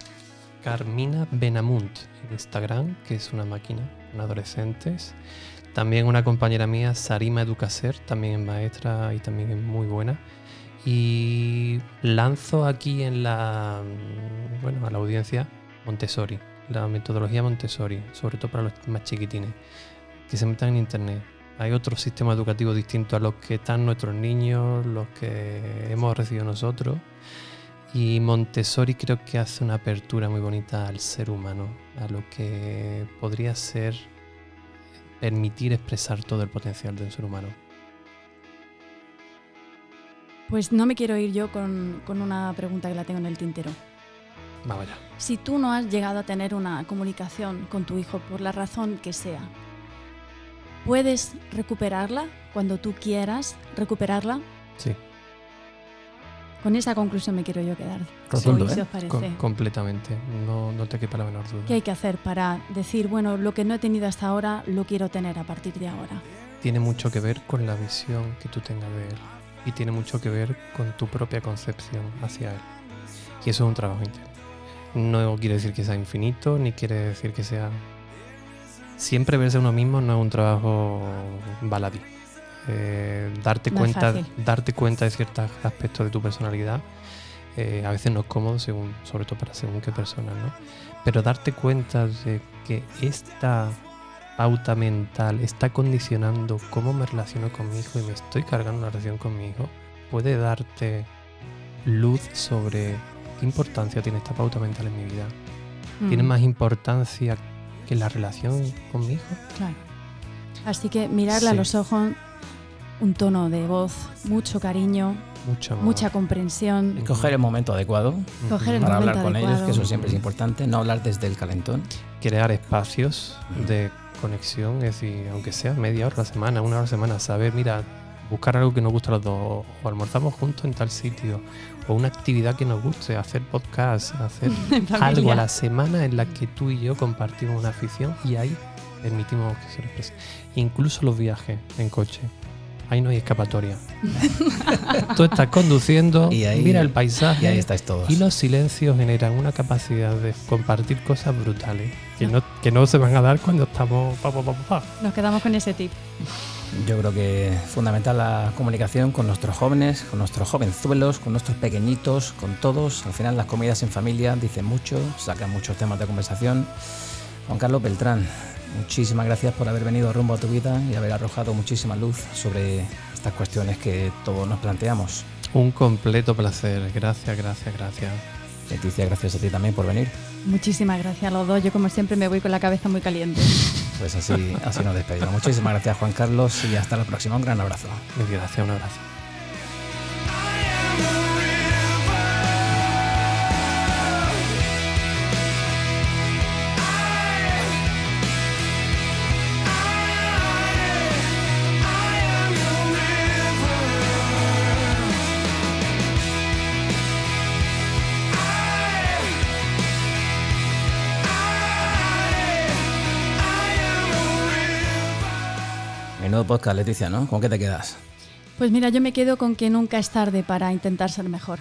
Carmina Benamunt en Instagram, que es una máquina con adolescentes. También una compañera mía, Sarima Educacer, también es maestra y también es muy buena. Y lanzo aquí en la, bueno, a la audiencia Montessori, la metodología Montessori, sobre todo para los más chiquitines, que se metan en internet. Hay otro sistema educativo distinto a los que están nuestros niños, los que hemos recibido nosotros. Y Montessori creo que hace una apertura muy bonita al ser humano, a lo que podría ser permitir expresar todo el potencial del ser humano? Pues no me quiero ir yo con, una pregunta que la tengo en el tintero. Vamos allá. Si tú no has llegado a tener una comunicación con tu hijo por la razón que sea, ¿puedes recuperarla cuando tú quieras recuperarla? Sí. Con esa conclusión me quiero yo quedar. Rotundo, ¿eh? os parece. completamente, no, no te quepa la menor duda. ¿Qué hay que hacer para decir, bueno, lo que no he tenido hasta ahora lo quiero tener a partir de ahora? Tiene mucho que ver con la visión que tú tengas de él y tiene mucho que ver con tu propia concepción hacia él. Y eso es un trabajo interno. No quiere decir que sea infinito, ni quiere decir que sea... Siempre verse uno mismo no es un trabajo baladí eh, darte, cuenta, darte cuenta de ciertos aspectos de tu personalidad. Eh, a veces no es cómodo, según, sobre todo para según qué personas, ¿no? Pero darte cuenta de que esta pauta mental está condicionando cómo me relaciono con mi hijo y me estoy cargando una relación con mi hijo, puede darte luz sobre qué importancia tiene esta pauta mental en mi vida. ¿Tiene mm. más importancia que la relación con mi hijo? Claro. Así que mirarle a los ojos un tono de voz, mucho cariño, mucha comprensión. Y coger el momento adecuado para hablar con ellos, que eso siempre es importante, no hablar desde el calentón. Crear espacios de conexión, es decir, aunque sea media hora a la semana, una hora a la semana, saber, mira, buscar algo que nos guste a los dos, o almorzamos juntos en tal sitio, o una actividad que nos guste, hacer podcast, hacer algo a la semana en la que tú y yo compartimos una afición y ahí permitimos que se exprese. Incluso los viajes en coche. Ahí no hay escapatoria. tú estás conduciendo, Y ahí- mira el paisaje. Y ahí estáis todos. Y los silencios generan una capacidad de compartir cosas brutales que no, que no se van a dar cuando estamos. pa, pa, pa, pa, pa. Nos quedamos con ese tip. Yo creo que es fundamental la comunicación con nuestros jóvenes, con nuestros jovenzuelos, con nuestros pequeñitos, con todos. Al final las comidas en familia dicen mucho, sacan muchos temas de conversación. Juan Carlos Beltrán, muchísimas gracias por haber venido rumbo a tu vida y haber arrojado muchísima luz sobre estas cuestiones que todos nos planteamos. Un completo placer. Gracias, gracias, gracias. Leticia, gracias a ti también por venir. Muchísimas gracias a los dos. Yo como siempre me voy con la cabeza muy caliente. Pues así, así nos despedimos. Muchísimas gracias Juan Carlos y hasta la próxima. Un gran abrazo. Gracias, un abrazo. Podcast, Leticia, ¿no? ¿Con qué te quedas? Pues mira, yo me quedo con que nunca es tarde para intentar ser mejor.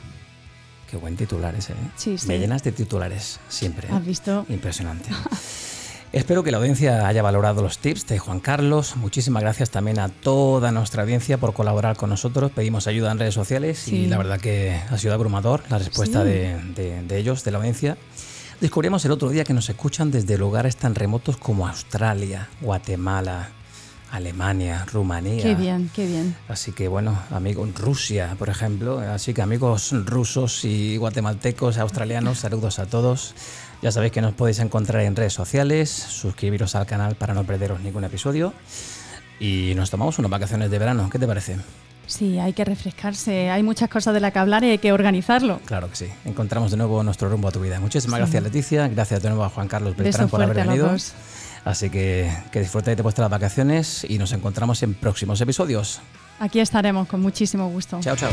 Qué buen titular ese, ¿eh? Sí, sí. Me llenas de titulares siempre. ¿eh? ¿Has visto? Impresionante. Espero que la audiencia haya valorado los tips de Juan Carlos. Muchísimas gracias también a toda nuestra audiencia por colaborar con nosotros. Pedimos ayuda en redes sociales y la verdad que ha sido abrumador la respuesta Sí. de, de- de ellos, de la audiencia. Descubrimos el otro día que nos escuchan desde lugares tan remotos como Australia, Guatemala, Alemania, Rumanía. Qué bien, qué bien. Así que bueno, amigos, Rusia, por ejemplo. Así que amigos rusos y guatemaltecos, australianos, saludos a todos. Ya sabéis que nos podéis encontrar en redes sociales, suscribiros al canal para no perderos ningún episodio. Y nos tomamos unas vacaciones de verano, ¿qué te parece? Sí, hay que refrescarse. Hay muchas cosas de las que hablar y hay que organizarlo. Claro que sí. Encontramos de nuevo nuestro rumbo a tu vida. Muchísimas Sí. gracias Leticia, gracias de nuevo a Juan Carlos Beltrán por haber fuerte a los venido. dos. Así que que disfrutéis de vuestras vacaciones y nos encontramos en próximos episodios. Aquí estaremos con muchísimo gusto. Chao, chao.